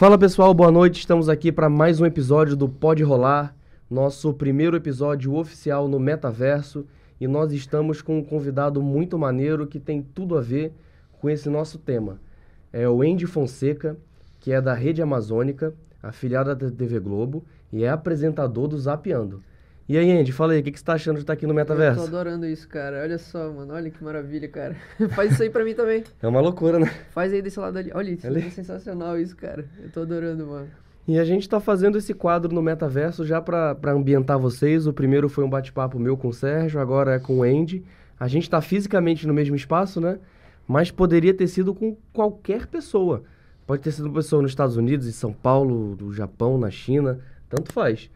Fala pessoal, boa noite. Estamos aqui para mais um episódio do Pode Rolar, nosso primeiro episódio oficial no metaverso. E nós estamos com um convidado muito maneiro que tem tudo a ver com esse nosso tema. É o Andy Fonseca, que é da Rede Amazônica, afiliada da TV Globo, e é apresentador do Zapeando. E aí, Andy, fala aí, o que, que você tá achando de estar aqui no metaverso? Eu tô adorando isso, cara. Olha só, mano. Olha que maravilha, cara. Faz isso aí pra mim também. É uma loucura, né? Faz aí desse lado ali. Olha isso, Ali? é sensacional isso, cara. Eu tô adorando, mano. E a gente tá fazendo esse quadro no metaverso já pra ambientar vocês. O primeiro foi um bate-papo meu com o Sérgio, agora é com o Andy. A gente tá fisicamente no mesmo espaço, né? Mas poderia ter sido com qualquer pessoa. Pode ter sido uma pessoa nos Estados Unidos, em São Paulo, no Japão, na China, tanto faz.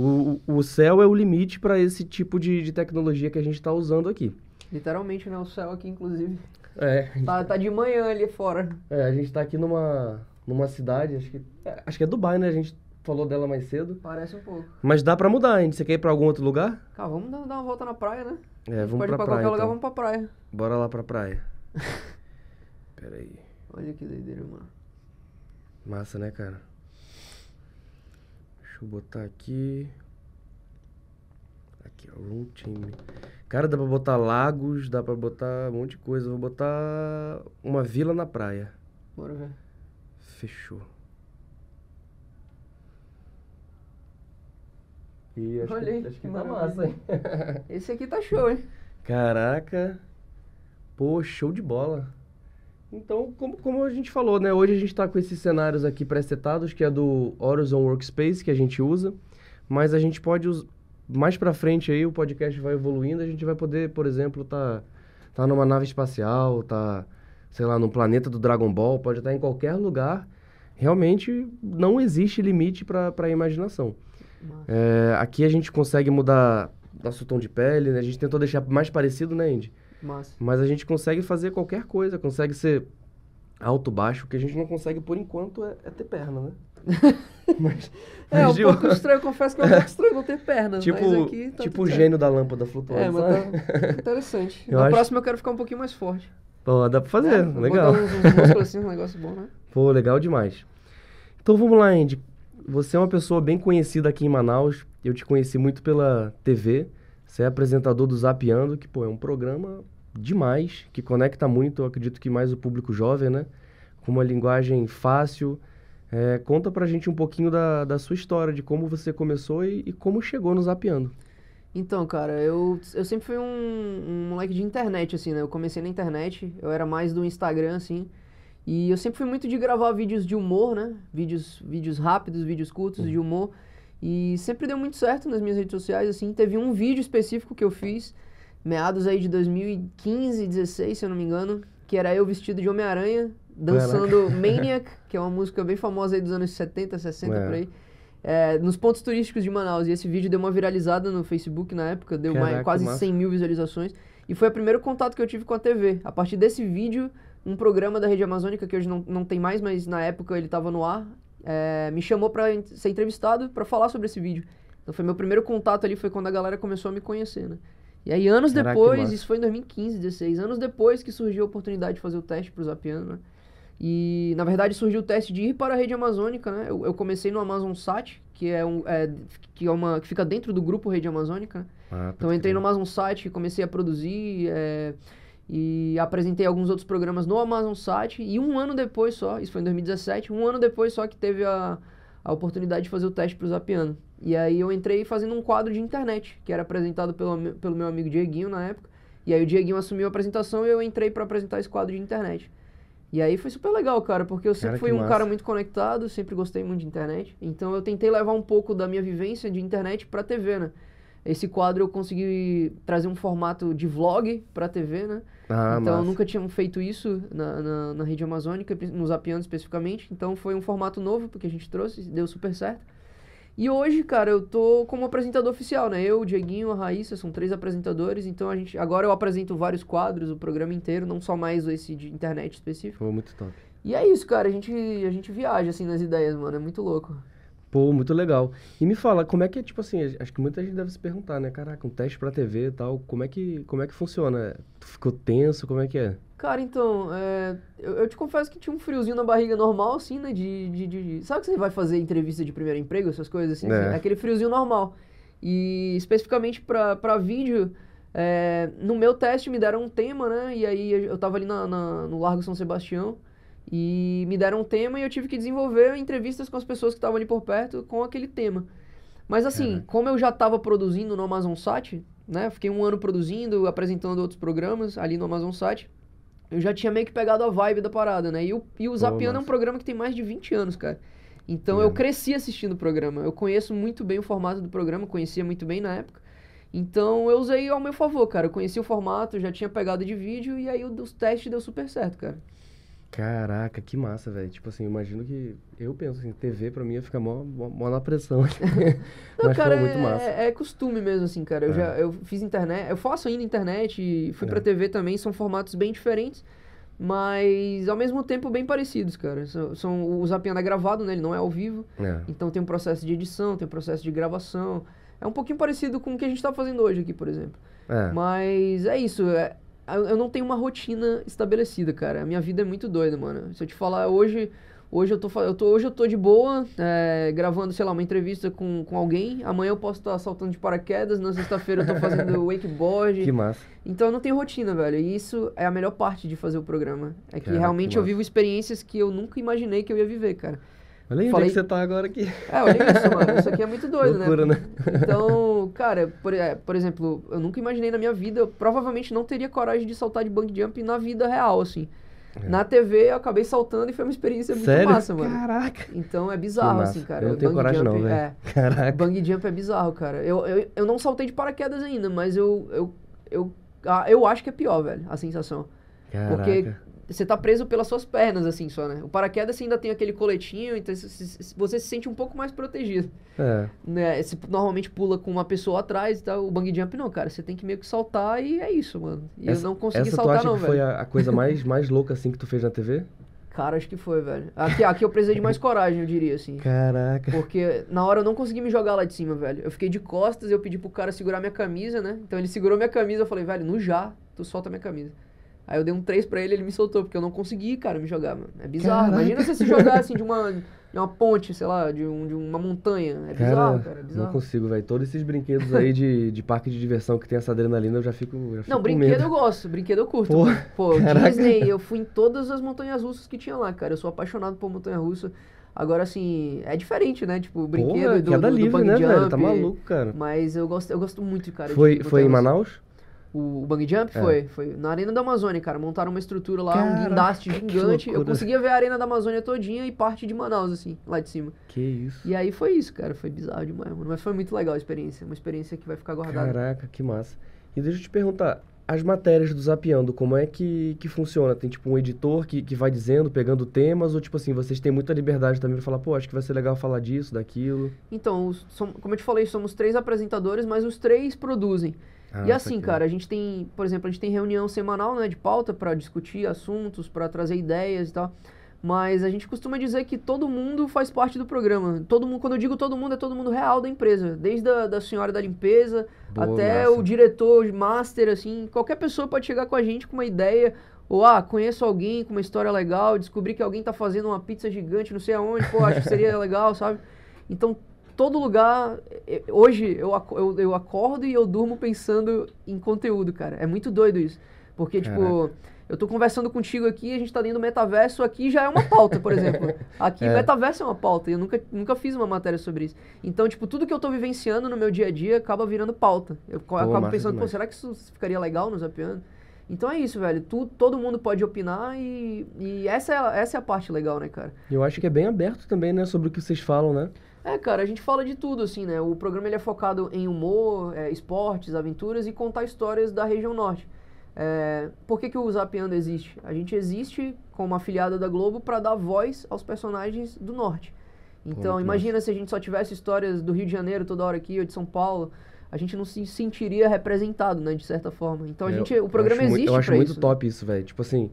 O, o céu é o limite para esse tipo de, de tecnologia que a gente está usando aqui. Literalmente, né? O céu aqui, inclusive. É, Tá, tá de manhã ali fora. é, a gente está aqui numa, numa cidade, acho que, é, acho que é Dubai, né? A gente falou dela mais cedo. Parece um pouco. Mas dá para mudar, hein? Você quer ir para algum outro lugar? Cara, vamos dar, dar uma volta na praia, né? É, vamos Pode pra ir pra praia, qualquer lugar, então. vamos pra praia. Bora lá pra praia. Pera aí. Olha que doideira, mano. Massa, né, cara? Deixa eu botar aqui. Aqui, ó, room team. Cara, dá pra botar lagos, dá pra botar um monte de coisa. Vou botar uma vila na praia. Bora ver. Fechou. E acho Olha que, aí, acho que que tá massa, hein? Esse aqui tá show, hein? Caraca. Pô, show de bola. Então, como, como a gente falou, né? Hoje a gente tá com esses cenários aqui pré-setados, que é do Horizon Workspace, que a gente usa. Mas a gente pode usar... Mais pra frente aí, o podcast vai evoluindo, a gente vai poder, por exemplo, tá, tá numa nave espacial, tá, sei lá, num planeta do Dragon Ball, pode estar em qualquer lugar. Realmente não existe limite para a imaginação. É, aqui a gente consegue mudar nosso tom de pele, né? A gente tentou deixar mais parecido, né, Andy? Massa. Mas a gente consegue fazer qualquer coisa, consegue ser alto, baixo. O que a gente não consegue por enquanto é, é ter perna, né? mas, É, mas um pouco estranho, eu confesso que é um pouco estranho não ter pernas, tipo, mas aqui tá tipo o certo. gênio da lâmpada flutuando, É, mas tá interessante. Eu Na acho- próxima eu quero ficar um pouquinho mais forte. Pô, dá pra fazer, É, legal. Botar uns, uns músculos assim, um negócio bom, né? Pô, legal demais. Então vamos lá, Andy. Você é uma pessoa bem conhecida aqui em Manaus. Eu te conheci muito pela TV. Você é apresentador do Zapeando, que, pô, é um programa demais, que conecta muito, eu acredito que mais o público jovem, né? Com uma linguagem fácil. É, conta pra gente um pouquinho da, da sua história, de como você começou e, e como chegou no Zapeando. Então, cara, eu, eu sempre fui um, um moleque de internet, assim, né? Eu comecei na internet, eu era mais do Instagram, assim. E eu sempre fui muito de gravar vídeos de humor, né? Vídeos, vídeos rápidos, vídeos curtos de humor. E sempre deu muito certo nas minhas redes sociais, assim. Teve um vídeo específico que eu fiz, meados aí de 2015, 16, se eu não me engano, que era eu vestido de Homem-Aranha, dançando Maniac, que é uma música bem famosa aí dos anos 70, 60, É. por aí. É, nos pontos turísticos de Manaus. E esse vídeo deu uma viralizada no Facebook na época, deu mais, Caraca, quase massa. 100 mil visualizações. E foi o primeiro contato que eu tive com a TV. A partir desse vídeo, um programa da Rede Amazônica, que hoje não, não tem mais, mas na época ele estava no ar, é, me chamou para ser entrevistado para falar sobre esse vídeo. Então foi meu primeiro contato ali, foi quando a galera começou a me conhecer, né? E aí anos Caraca, depois, isso foi em 2015, 16, anos depois que surgiu a oportunidade de fazer o teste pro Zapiano, né? E, na verdade, surgiu o teste de ir para a rede amazônica, né? Eu, eu comecei no Amazon Sat, que é, um, é, que é uma que fica dentro do grupo Rede Amazônica. né? Ah, Então eu entrei no Amazon Site, comecei a produzir é, e apresentei alguns outros programas no Amazon Site. E um ano depois só, isso foi em 2017, um ano depois só que teve a, a oportunidade de fazer o teste para o Zapiano. E aí eu entrei fazendo um quadro de internet, que era apresentado pelo, pelo meu amigo Dieguinho na época. E aí o Dieguinho assumiu a apresentação e eu entrei para apresentar esse quadro de internet. E aí foi super legal, cara, porque eu sempre Cara, fui um massa. cara muito conectado, sempre gostei muito de internet. Então eu tentei levar um pouco da minha vivência de internet pra TV, né? Esse quadro eu consegui trazer um formato de vlog pra TV, né? Ah, então massa. nunca tinham feito isso na, na, na rede amazônica, pri- no Zapiando especificamente. Então foi um formato novo porque a gente trouxe, deu super certo. E hoje, cara, eu tô como apresentador oficial, né? Eu, o Dieguinho, a Raíssa, são três apresentadores. Então a gente. Agora eu apresento vários quadros, o programa inteiro, não só mais esse de internet específico. Foi muito top. E é isso, cara. A gente, a gente viaja assim nas ideias, mano. É muito louco. Pô, muito legal. E me fala, como é que é, tipo assim, acho que muita gente deve se perguntar, né? Caraca, um teste pra TV e tal, como é que, como é que funciona? Tu ficou tenso, como é que é? Cara, então, é, eu, eu te confesso que tinha um friozinho na barriga normal, assim, né? De, de, de- Sabe que você vai fazer entrevista de primeiro emprego, essas coisas assim? É. Aquele friozinho normal. E especificamente pra, pra vídeo, é, no meu teste me deram um tema, né? E aí eu eu tava ali na, na- no Largo São Sebastião e me deram um tema e eu tive que desenvolver entrevistas com as pessoas que estavam ali por perto com aquele tema. Mas assim, como eu já estava produzindo no Amazon Sat, né? Fiquei um ano produzindo, apresentando outros programas ali no Amazon Sat. Eu já tinha meio que pegado a vibe da parada, né? E o, e o Zapiano é um programa que tem mais de 20 anos, cara. Então eu Mesmo. cresci assistindo o programa. Eu conheço muito bem o formato do programa, conhecia muito bem na época. Então eu usei ao meu favor, cara. Eu conhecia o formato, já tinha pegado de vídeo e aí o dos testes deu super certo, cara. Caraca, que massa, velho. Tipo assim, imagino que. Eu penso assim, TV pra mim ia ficar mó, mó, mó na pressão. Não, Mas cara, foi muito massa. é, é costume mesmo, assim, cara. Eu É. já eu fiz internet, eu faço ainda internet e fui É. pra TV também, são formatos bem diferentes, mas ao mesmo tempo bem parecidos, cara. São, são o Zapiano é gravado, né? Ele não é ao vivo. É. Então tem um processo de edição, tem um processo de gravação. É um pouquinho parecido com o que a gente tá fazendo hoje aqui, por exemplo. É. Mas é isso. é- eu eu não tenho uma rotina estabelecida, cara. A minha vida é muito doida, mano. Se eu te falar hoje, hoje eu tô, eu tô, hoje eu tô de boa, é, gravando, sei lá, uma entrevista com, com alguém. Amanhã eu posso estar saltando de paraquedas. Na sexta-feira eu tô fazendo wakeboard. Que massa. Então eu não tenho rotina, velho. E isso é a melhor parte de fazer o programa. É que realmente que eu vivo experiências que eu nunca imaginei que eu ia viver, cara. Olha aí é Falei- que você tá agora aqui. É, olha isso, mano. Isso aqui é muito doido, Loucura, né? né? Então, cara, por, é, por exemplo, eu nunca imaginei na minha vida, eu provavelmente não teria coragem de saltar de bungee jump na vida real, assim. Na TV eu acabei saltando e foi uma experiência muito É. Sério? massa, mano. Caraca. Então é bizarro, assim, cara. Eu não tenho coragem, não, jump, velho. É, Caraca. bungee jump é bizarro, cara. Eu, eu, eu não saltei de paraquedas ainda, mas eu, eu, eu, ah, eu acho que é pior, velho, a sensação. Porque Caraca. Você tá preso pelas suas pernas, assim, só, né? O paraquedas você ainda tem aquele coletinho, então você se- sente um pouco mais protegido. É. Né? Você normalmente pula com uma pessoa atrás e tal. O bungee jump não, cara. Você tem que meio que saltar e é isso, mano. E Essa- eu não consegui saltar, acha não, que velho. foi a, a coisa mais, mais louca assim que tu fez na TV? Cara, acho que foi, velho. Aqui, aqui eu precisei de mais coragem, eu diria, assim. Caraca. Porque na hora eu não consegui me jogar lá de cima, velho. Eu fiquei de costas, eu pedi pro cara segurar minha camisa, né? Então ele segurou minha camisa, eu falei, velho, no já, tu solta minha camisa. Aí eu dei um 3 pra ele, ele me soltou, porque eu não consegui, cara, me jogar, mano. É bizarro. Caraca. Imagina você se jogar assim de uma, de uma ponte, sei lá, de, um, de uma montanha. É bizarro, cara, é não bizarro. consigo, velho. Todos esses brinquedos aí de, de parque de diversão que tem essa adrenalina, eu já fico, já fico Não, brinquedo medo. eu gosto, brinquedo eu curto. Pô, Pô, caraca. Disney, eu fui em todas as montanhas russas que tinha lá, cara. Eu sou apaixonado por montanha russa. Agora, assim, é diferente, né? Tipo, o brinquedo Porra, do, do, do livre, né, velho? jump. Tá maluco, cara. Mas eu gosto, eu gosto muito, cara. de Foi, foi em. Manaus? O, o bungee jump É. foi, foi na Arena da Amazônia, cara. Montaram uma estrutura lá, um Caraca, guindaste que gigante. Eu conseguia ver a Arena da Amazônia todinha e parte de Manaus, assim, lá de cima. Que isso. E aí foi isso, cara. Foi bizarro demais, mano. Mas foi muito legal a experiência. Uma experiência que vai ficar guardada. Caraca, que massa. E deixa eu te perguntar, as matérias do Zapiando, como é que, que funciona? Tem tipo um editor que, que vai dizendo, pegando temas, ou tipo assim, vocês têm muita liberdade também pra falar, pô, acho que vai ser legal falar disso, daquilo. Então, os- som- como eu te falei, somos três apresentadores, mas os três produzem. Ah, e assim, cara, a gente tem, por exemplo, a gente tem reunião semanal, né, de pauta pra discutir assuntos, pra trazer ideias e tal. Mas a gente costuma dizer que todo mundo faz parte do programa. Todo mundo, quando eu digo todo mundo, é todo mundo real da empresa. Desde a da senhora da limpeza Boa, até massa. o diretor, master, assim. Qualquer pessoa pode chegar com a gente com uma ideia. Ou, ah, conheço alguém com uma história legal, descobri que alguém tá fazendo uma pizza gigante, não sei aonde, pô, acho que seria legal, sabe? Então, todo lugar. Hoje eu, eu, eu acordo e eu durmo pensando em conteúdo, cara. É muito doido isso. Porque, tipo, eu tô conversando contigo aqui, a gente tá dentro do metaverso, aqui já é uma pauta, por exemplo. Aqui É. metaverso é uma pauta, e eu nunca, nunca fiz uma matéria sobre isso. Então, tipo, tudo que eu tô vivenciando no meu dia a dia acaba virando pauta. Eu co- acabo pensando, pô, demais. será que isso ficaria legal no Zapiano? Então é isso, velho. Tu, todo mundo pode opinar e, e essa, é, a- essa é a parte legal, né, cara? Eu acho que é bem aberto também, né, sobre o que vocês falam, né? É, cara, a gente fala de tudo, assim, né? O programa ele é focado em humor, é, esportes, aventuras e contar histórias da região norte. É, por que, que o Zapeando existe? A gente existe como afiliada da Globo para dar voz aos personagens do norte. Então, muito imagina se a gente só tivesse histórias do Rio de Janeiro toda hora aqui, ou de São Paulo, a gente não se sentiria representado, né, de certa forma. Então, a É, gente, eu o programa existe Eu acho muito isso. né? top isso, velho. Tipo assim,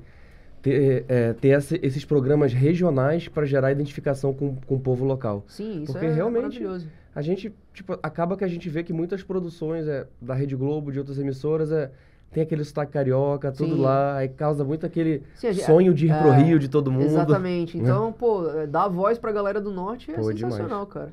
ter, é, ter essa- esses programas regionais para gerar identificação com, com o povo local. Sim, isso Porque é realmente- maravilhoso. A gente, tipo, acaba que a gente vê que muitas produções é, da Rede Globo, de outras emissoras, é, tem aquele sotaque carioca, tudo Sim. lá, aí causa muito aquele Sim, gente- sonho de ir pro é, Rio de todo mundo. Exatamente. Então, pô, é, dar voz pra galera do norte é Pô, sensacional, cara.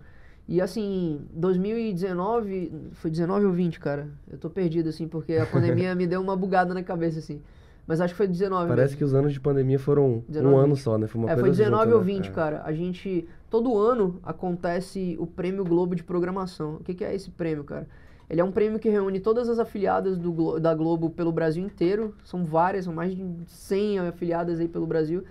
E assim, 2019, foi 19 ou 20, cara? Eu tô perdido, assim, porque a pandemia me deu uma bugada na cabeça, assim. Mas acho que foi 19 Parece mesmo. que os anos de pandemia foram 19, um ano 20. só, né? Foi uma É, coisa foi 19 junta, ou né? 20, É. cara. A gente. Todo ano acontece o Prêmio Globo de Programação. O que, que é esse prêmio, cara? Ele é um prêmio que reúne todas as afiliadas do Glo- da Globo pelo Brasil inteiro. São várias, são mais de 100 afiliadas aí pelo Brasil.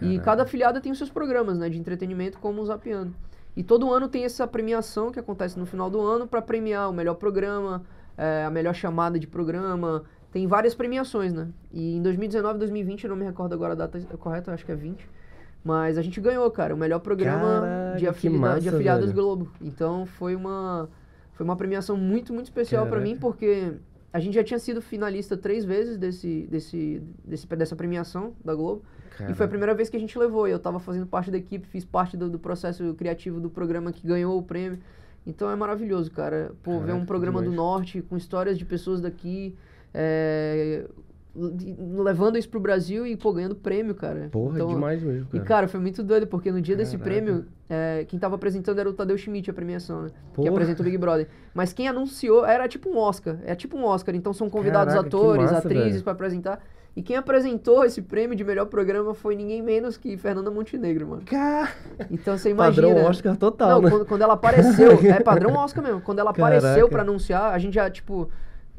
E cada afiliada tem os seus programas, né, de entretenimento, como o Zapiano. E todo ano tem essa premiação que acontece no final do ano para premiar o melhor programa, eh, a melhor chamada de programa. Tem várias premiações, né? E em 2019, 2020, eu não me recordo agora a data correta, eu acho que é 20. Mas a gente ganhou, cara, o melhor programa Caraca, de, afili- massa, de afiliadas velho. Globo. Então foi uma, foi uma premiação muito, muito especial para mim, porque a gente já tinha sido finalista três vezes desse, desse, desse, dessa premiação da Globo. E foi a primeira vez que a gente levou. E eu tava fazendo parte da equipe, fiz parte do, do processo criativo do programa que ganhou o prêmio. Então é maravilhoso, cara. Pô, ver um programa do norte com histórias de pessoas daqui. É, levando isso pro Brasil e, pô, ganhando prêmio, cara. Porra, Então, demais mesmo, E, cara. cara, foi muito doido, porque no dia desse Caraca. prêmio, é, quem tava apresentando era o Tadeu Schmidt, a premiação, né? Que Porra. apresenta o Big Brother. Mas quem anunciou era tipo um Oscar. É tipo um Oscar. Então são convidados Caraca, que atores, massa, atrizes pra apresentar. E quem apresentou esse prêmio de melhor programa foi ninguém menos que Fernanda Montenegro, mano. Ca- Então você imagina. Padrão Oscar total, Não, né? quando, quando ela apareceu, é padrão Oscar mesmo. Quando ela apareceu Caraca. pra anunciar, a gente já, tipo,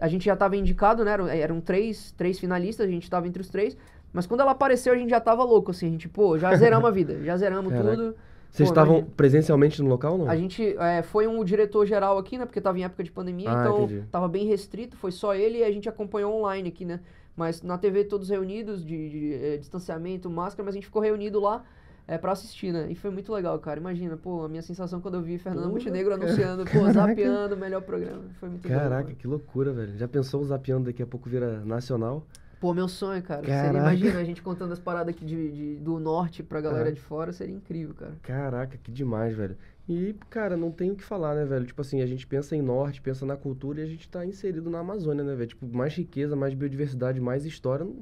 a gente já tava indicado, né? Eram, eram três, três finalistas, a gente tava entre os três. Mas quando ela apareceu, a gente já tava louco, assim. A gente, pô, já zeramos a vida, já zeramos Caraca. tudo. Vocês Pô, estavam imagina. presencialmente no local ou não? A gente é, foi um diretor geral aqui, né? Porque tava em época de pandemia, Ah, então entendi. tava bem restrito, foi só ele e a gente acompanhou online aqui, né? Mas na TV todos reunidos, de, de, eh, distanciamento, máscara, mas a gente ficou reunido lá é, pra assistir, né? E foi muito legal, cara. Imagina, pô, a minha sensação quando eu vi Fernando Porra, Montenegro cara. anunciando, pô, Caraca. zapeando o melhor programa. Foi muito Caraca, que loucura, velho. Já pensou o Zapiando daqui a pouco vira nacional? Pô, meu sonho, cara. Seria, imagina a gente contando as paradas aqui de, de- do norte pra galera Ah. de fora, seria incrível, cara. Caraca, que demais, velho. E, cara, não tem o que falar, né, velho? Tipo assim, a gente pensa em norte, pensa na cultura e a gente tá inserido na Amazônia, né, velho? Tipo, mais riqueza, mais biodiversidade, mais história, não,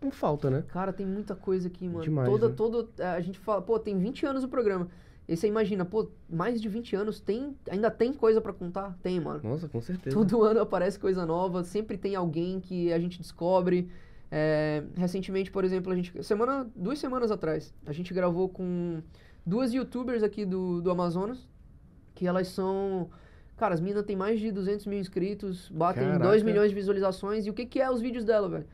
não falta, né? Cara, tem muita coisa aqui, mano. Demais, toda, né? todo, é, a gente fala, pô, tem 20 anos o programa. E você imagina, pô, mais de 20 anos, tem, ainda tem coisa pra contar? Tem, mano. Nossa, com certeza. Todo ano aparece coisa nova, sempre tem alguém que a gente descobre. É, recentemente, por exemplo, a gente. Semana, duas semanas atrás, a gente gravou com duas youtubers aqui do, do Amazonas, que elas são. Cara, as minas têm mais de 200 mil inscritos, batem Caraca. 2 milhões de visualizações. E o que, que é os vídeos dela, velho?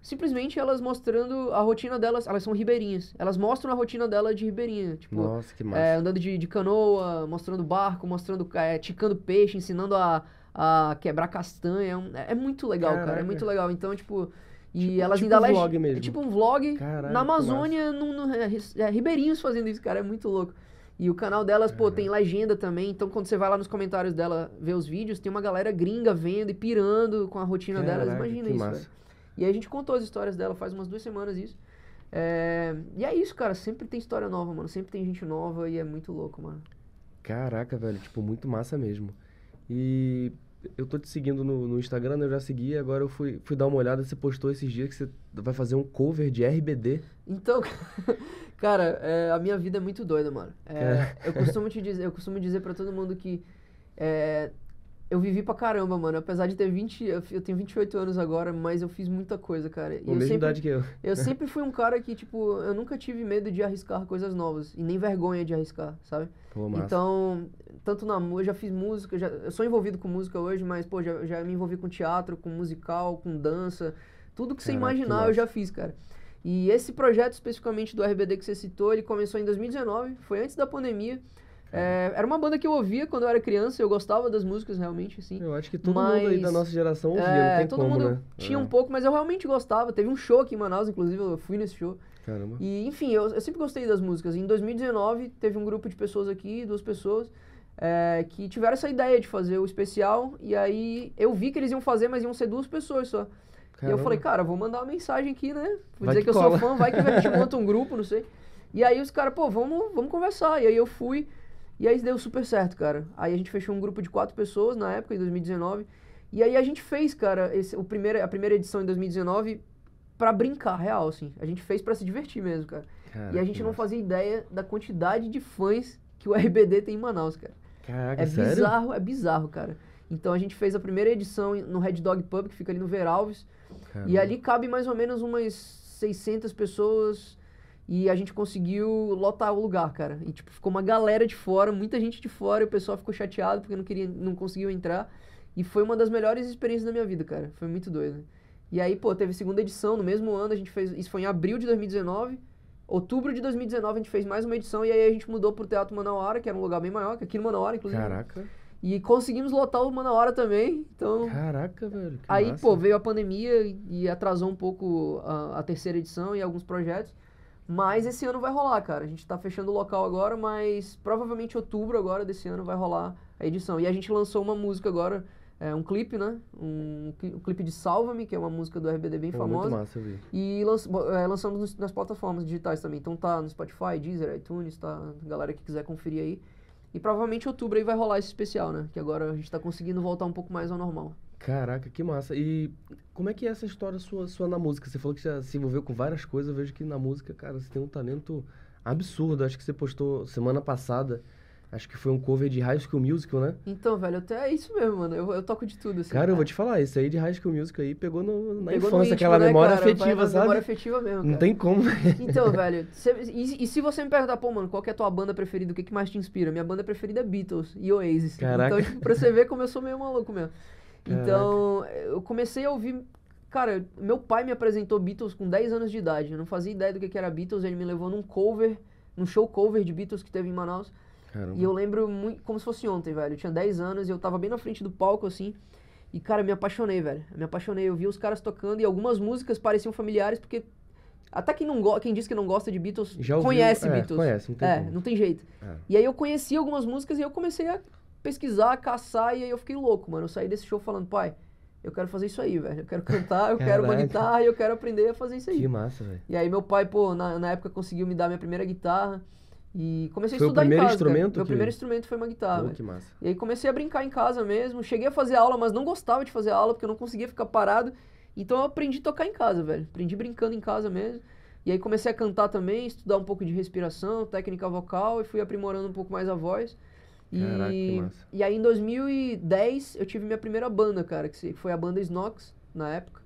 Simplesmente elas mostrando a rotina delas, elas são ribeirinhas. Elas mostram a rotina dela de ribeirinha. Tipo, Nossa, que massa. é, andando de, de canoa, mostrando barco, mostrando, é, ticando peixe, ensinando a, a quebrar castanha. É É, é muito legal, cara. É Caraca. muito legal. Então, tipo. E Tipo- elas tipo ainda um vlog mesmo. É tipo um vlog Caraca, na Amazônia, no, no- é, é, ribeirinhos fazendo isso, cara. É muito louco. E o canal delas, pô, tem legenda também. Então, quando você vai lá nos comentários dela ver os vídeos, tem uma galera gringa vendo e pirando com a rotina delas. Imagina isso, massa. velho. E aí a gente contou as histórias dela faz umas duas semanas isso. É, E é isso, cara. Sempre tem história nova, mano. Sempre tem gente nova e é muito louco, mano. Caraca, velho, tipo, muito massa mesmo. E eu tô te seguindo no, no Instagram, né? Eu já segui, agora eu fui, fui dar uma olhada, você postou esses dias que você vai fazer um cover de RBD. Então, cara, é, a minha vida é muito doida, mano. É, eu costumo te dizer, eu costumo dizer para todo mundo que é, eu vivi pra caramba, mano. Apesar de ter 20, eu tenho 28 anos agora, mas eu fiz muita coisa, cara. E eu mesma sempre, idade que eu. eu sempre fui um cara que, tipo, eu nunca tive medo de arriscar coisas novas e nem vergonha de arriscar, sabe? Pô. Então, tanto na música, eu já fiz música, já, eu sou envolvido com música hoje, mas, pô, já, já me envolvi com teatro, com musical, com dança, tudo que você Caraca, que imaginar eu massa. já fiz, cara. E esse projeto especificamente do RBD que você citou, ele começou em 2019, foi antes da pandemia. É, era uma banda que eu ouvia quando eu era criança, eu gostava das músicas realmente, assim. Eu acho que todo mundo aí da Mas, nossa geração ouvia, É, não tem todo como, mundo né? tinha É, um pouco, mas eu realmente gostava. Teve um show aqui em Manaus, inclusive, eu fui nesse show. Caramba. E, enfim, eu, eu sempre gostei das músicas. Em 2019, teve um grupo de pessoas aqui, duas pessoas, é, que tiveram essa ideia de fazer o especial. E aí eu vi que eles iam fazer, mas iam ser duas pessoas só. E eu falei, cara, vou mandar uma mensagem aqui, né? Vou Vai dizer que que, eu cola. sou fã, vai que a gente monta um grupo, não sei. E aí os caras, pô, vamos, vamos conversar. E aí eu fui, e aí deu super certo, cara. Aí a gente fechou um grupo de quatro pessoas na época, em 2019. E aí a gente fez, cara, esse, o primeiro, a primeira edição em 2019 pra brincar, real, assim. A gente fez pra se divertir mesmo, cara. Caraca, e a gente não fazia ideia da quantidade de fãs que o RBD tem em Manaus, cara. Caraca, É sério? bizarro, é bizarro, cara. Então a gente fez a primeira edição no Red Dog Pub, que fica ali no Veralves. E Caramba. ali cabe mais ou menos umas 600 pessoas. E a gente conseguiu lotar o lugar, cara. E tipo, ficou uma galera de fora, muita gente de fora, e o pessoal ficou chateado porque não queria, não conseguiu entrar. E foi uma das melhores experiências da minha vida, cara. Foi muito doido. E aí, pô, teve segunda edição no mesmo ano, a gente fez, isso foi em abril de 2019. Outubro de 2019 a gente fez mais uma edição e aí a gente mudou pro Teatro Manauara, que era um lugar bem maior, que aqui no Manauara, inclusive. Caraca. E conseguimos lotar o Manauara também. Então, Caraca, velho. Aí, massa. pô, veio a pandemia e, e atrasou um pouco a, a terceira edição e alguns projetos. Mas esse ano vai rolar, cara. A gente tá fechando o local agora, mas provavelmente outubro agora desse ano vai rolar a edição. E a gente lançou uma música agora, é, um clipe, né? Um, um clipe de Salva-me, que é uma música do RBD bem famosa. Muito massa, eu vi. E lanç- é, lançamos nos- nas plataformas digitais também. Então tá no Spotify, Deezer, iTunes, tá? Galera que quiser conferir aí. E provavelmente em outubro aí vai rolar esse especial, né? Que agora a gente tá conseguindo voltar um pouco mais ao normal. Caraca, que massa. E como é que é essa história sua, sua na música? Você falou que já se envolveu com várias coisas. Eu vejo que na música, cara, você tem um talento absurdo. Acho que você postou semana passada. Acho que foi um cover de High School Musical, né? Então, velho, até é isso mesmo, mano. Eu, eu toco de tudo, assim. Cara, eu vou te falar, isso aí de High School Musical aí pegou no- na Pegou no infância, íntimo, aquela né, memória cara? Afetiva, sabe? Memória afetiva mesmo, Não cara. tem como. Então, velho, cê- e, e se você me perguntar, pô, mano, qual é a tua banda preferida? O que, que mais te inspira? Minha banda preferida é Beatles e Oasis. Caraca. Então, tipo, pra você ver como eu sou meio maluco mesmo. Então, eu comecei a ouvir. Cara, meu pai me apresentou Beatles com 10 anos de idade. Eu não fazia ideia do que, que era Beatles. Ele me levou num cover, num show cover de Beatles que teve em Manaus. Caramba. E eu lembro muito, como se fosse ontem, velho. Eu tinha 10 anos e eu tava bem na frente do palco, assim. E, cara, me apaixonei, velho. Me apaixonei. Eu vi os caras tocando e algumas músicas pareciam familiares, porque até quem, não go quem diz que não gosta de Beatles ouviu, conhece é, Beatles. conhece, não tem É, como. não tem jeito. É. E aí eu conheci algumas músicas e eu comecei a pesquisar, caçar, e aí eu fiquei louco, mano. Eu saí desse show falando, pai, eu quero fazer isso aí, velho. Eu quero cantar, eu quero uma guitarra eu quero aprender a fazer isso aí. Que massa, velho. E aí meu pai, pô, na, na época conseguiu me dar minha primeira guitarra. E comecei Foi a estudar em casa. instrumento Meu que- primeiro instrumento foi uma guitarra. Velho. que massa. E aí comecei a brincar em casa mesmo. Cheguei a fazer aula, mas não gostava de fazer aula porque eu não conseguia ficar parado. Então eu aprendi a tocar em casa, velho. Aprendi brincando em casa mesmo. E aí comecei a cantar também, estudar um pouco de respiração, técnica vocal e fui aprimorando um pouco mais a voz. E, Caraca, que massa. e aí em 2010 eu tive minha primeira banda, cara, que foi a banda Snox na época.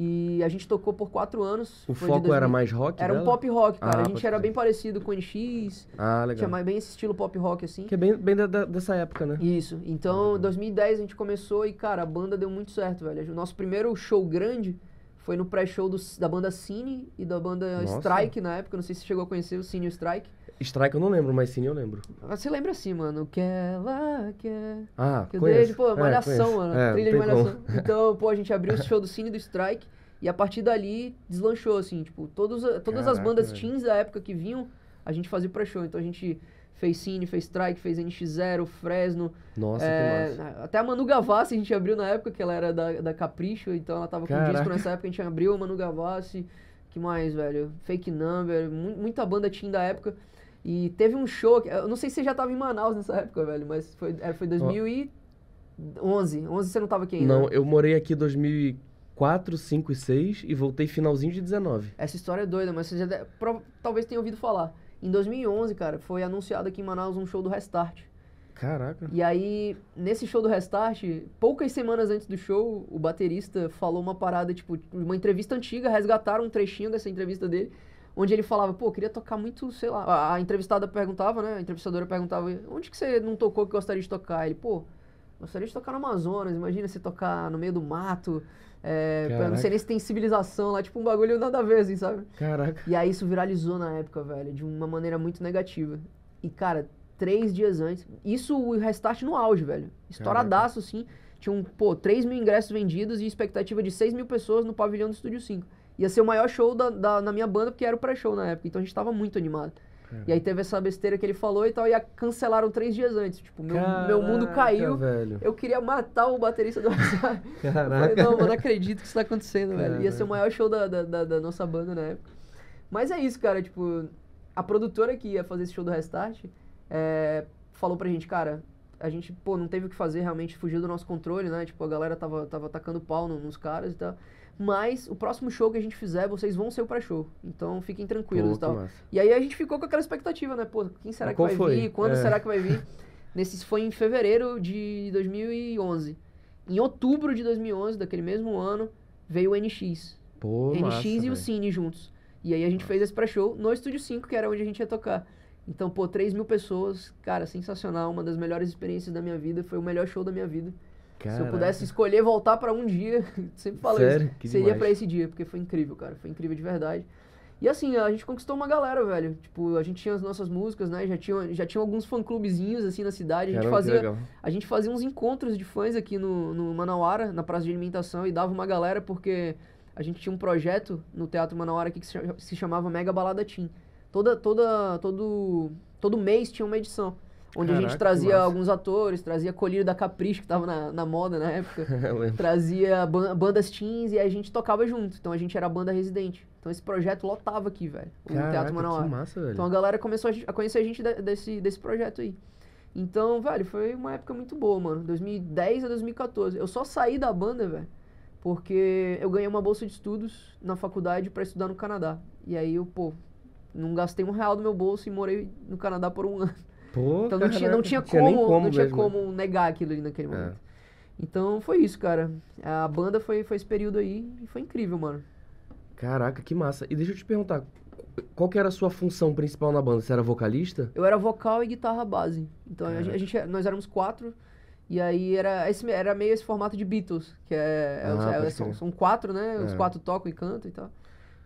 E a gente tocou por quatro anos. O foco era 2000 mais rock Era um dela? pop rock, cara. Ah, a gente era bem parecido com o NX, Ah, legal. tinha mais bem esse estilo pop rock assim. Que é bem, bem da- da- dessa época, né? Isso. Então, em 2010 a gente começou e, cara, a banda deu muito certo, velho. O nosso primeiro show grande foi no pré-show da banda Cine e da banda Nossa. Strike na época. Não sei se você chegou a conhecer o Cine e o Strike. Strike eu não lembro, mas sim eu lembro. Ah, Você lembra assim, mano? Que ela quer. Ah, Que eu conheço. desde, pô, É, malhação, conheço. mano. É, trilha de como. malhação. Então, pô, a gente abriu o show do Cine do Strike. E a partir dali deslanchou, assim, tipo, todos, todas as Caraca, bandas velho. teens da época que vinham, a gente fazia pré-show. Então a gente fez Cine, fez Strike, fez NX0, Fresno. Nossa, É, que massa. Até a Manu Gavassi a gente abriu na época, que ela era da, da Capricho, então ela tava com Caraca. disco nessa época, a gente abriu a Manu Gavassi. que mais, velho? Fake Number, mu- muita banda teen da época. E teve um show, que- eu não sei se você já tava em Manaus nessa época, velho, mas foi, é, foi 2011. 11 você não tava aqui ainda. Não, eu morei aqui em 2004, 5 e 6 e voltei finalzinho de 19. Essa história é doida, mas você já prova- talvez tenha ouvido falar. Em 2011, cara, foi anunciado aqui em Manaus um show do Restart. Caraca. E aí, nesse show do Restart, poucas semanas antes do show, o baterista falou uma parada, tipo, uma entrevista antiga, resgataram um trechinho dessa entrevista dele, onde ele falava, pô, queria tocar muito, sei lá. A, a entrevistada perguntava, né? A entrevistadora perguntava, onde que você não tocou que gostaria de tocar? Ele, pô, gostaria de tocar no Amazonas, imagina você tocar no meio do mato, é, não Caraca. sei nem se tem civilização lá, tipo um bagulho nada a ver, assim, sabe? Caraca. E aí isso viralizou na época, velho, de uma maneira muito negativa. E, cara, três dias antes. Isso o restart no auge, velho. Estouradaço, assim. Tinham, pô, 3 mil ingressos vendidos e expectativa de 6 mil pessoas no pavilhão do Estúdio 5. Ia ser o maior show da, da- na minha banda, porque era o pré-show na época. Então a gente tava muito animado. E aí teve essa besteira que ele falou e tal, e a- cancelaram três dias antes. Tipo, meu, meu mundo Caraca, caiu. velho. Eu queria matar o baterista do WhatsApp. Eu Caraca. falei, não, mano, acredito que isso tá acontecendo, velho. Ia ser o Caraca. maior show da, da, da- da nossa banda na época. Mas é isso, cara, tipo, a produtora que ia fazer esse show do Restart é, falou pra gente, cara, a gente, pô, não teve o que fazer, realmente fugiu do nosso controle, né? Tipo, a galera tava, tava atacando pau no- nos caras e tal. Mas o próximo show que a gente fizer, vocês vão ser o pré-show. Então fiquem tranquilos Pô, e tal. massa. E aí a gente ficou com aquela expectativa, né? Pô, quem será Mas que vai foi? vir? Quando É. será que vai vir? Nesse, foi em fevereiro de 2011. Em outubro de 2011, daquele mesmo ano, veio o NX. Pô, NX massa, e o velho. Cine juntos. E aí a gente fez esse pré-show no Estúdio 5, que era onde a gente ia tocar. Então, pô, 3 mil pessoas, cara, sensacional. Uma das melhores experiências da minha vida. Foi o melhor show da minha vida. Se eu Caraca. pudesse escolher voltar pra um dia, sempre falo Sério? isso. Que seria pra esse dia, porque foi incrível, cara. Foi incrível de verdade. E assim, a gente conquistou uma galera, velho. Tipo, a gente tinha as nossas músicas, né? Já tinha, já tinha alguns fã-clubezinhos, assim, na cidade. A gente, Caramba, fazia, a gente fazia uns encontros de fãs aqui no, no Manauara, na praça de alimentação, e dava uma galera porque a gente tinha um projeto no Teatro Manauara aqui que se chamava Mega Balada Team. Toda, toda, todo, todo mês tinha uma edição. Onde a Caraca, gente que trazia alguns atores, trazia Colírio da Capricho, que tava na, na moda na época trazia ban- bandas teens e a gente tocava junto. Então a gente era a banda residente. Então esse projeto lotava aqui, velho. O Caraca, Teatro que Manauara. massa, velho. Então a galera começou a, a conhecer a gente de- desse, desse projeto aí. Então, velho, foi uma época muito boa, mano. 2010 a 2014. Eu só saí da banda, velho, porque eu ganhei uma bolsa de estudos na faculdade pra estudar no Canadá. E aí eu, pô, não gastei um real do meu bolso e morei no Canadá por um ano. Pô, Então não tinha, não tinha tinha como, não tinha mesmo. como negar aquilo ali naquele É. momento. Então foi isso, cara. A banda foi, foi esse período aí e foi incrível, mano. Caraca, que massa. E deixa eu te perguntar, qual que era a sua função principal na banda? Você era vocalista? Eu era vocal e guitarra base. Então a gente, a gente- nós éramos quatro. E aí era, esse, era meio esse formato de Beatles, que é, é Ah, é- pode são, são quatro, né? Os É. quatro tocam e cantam e tal.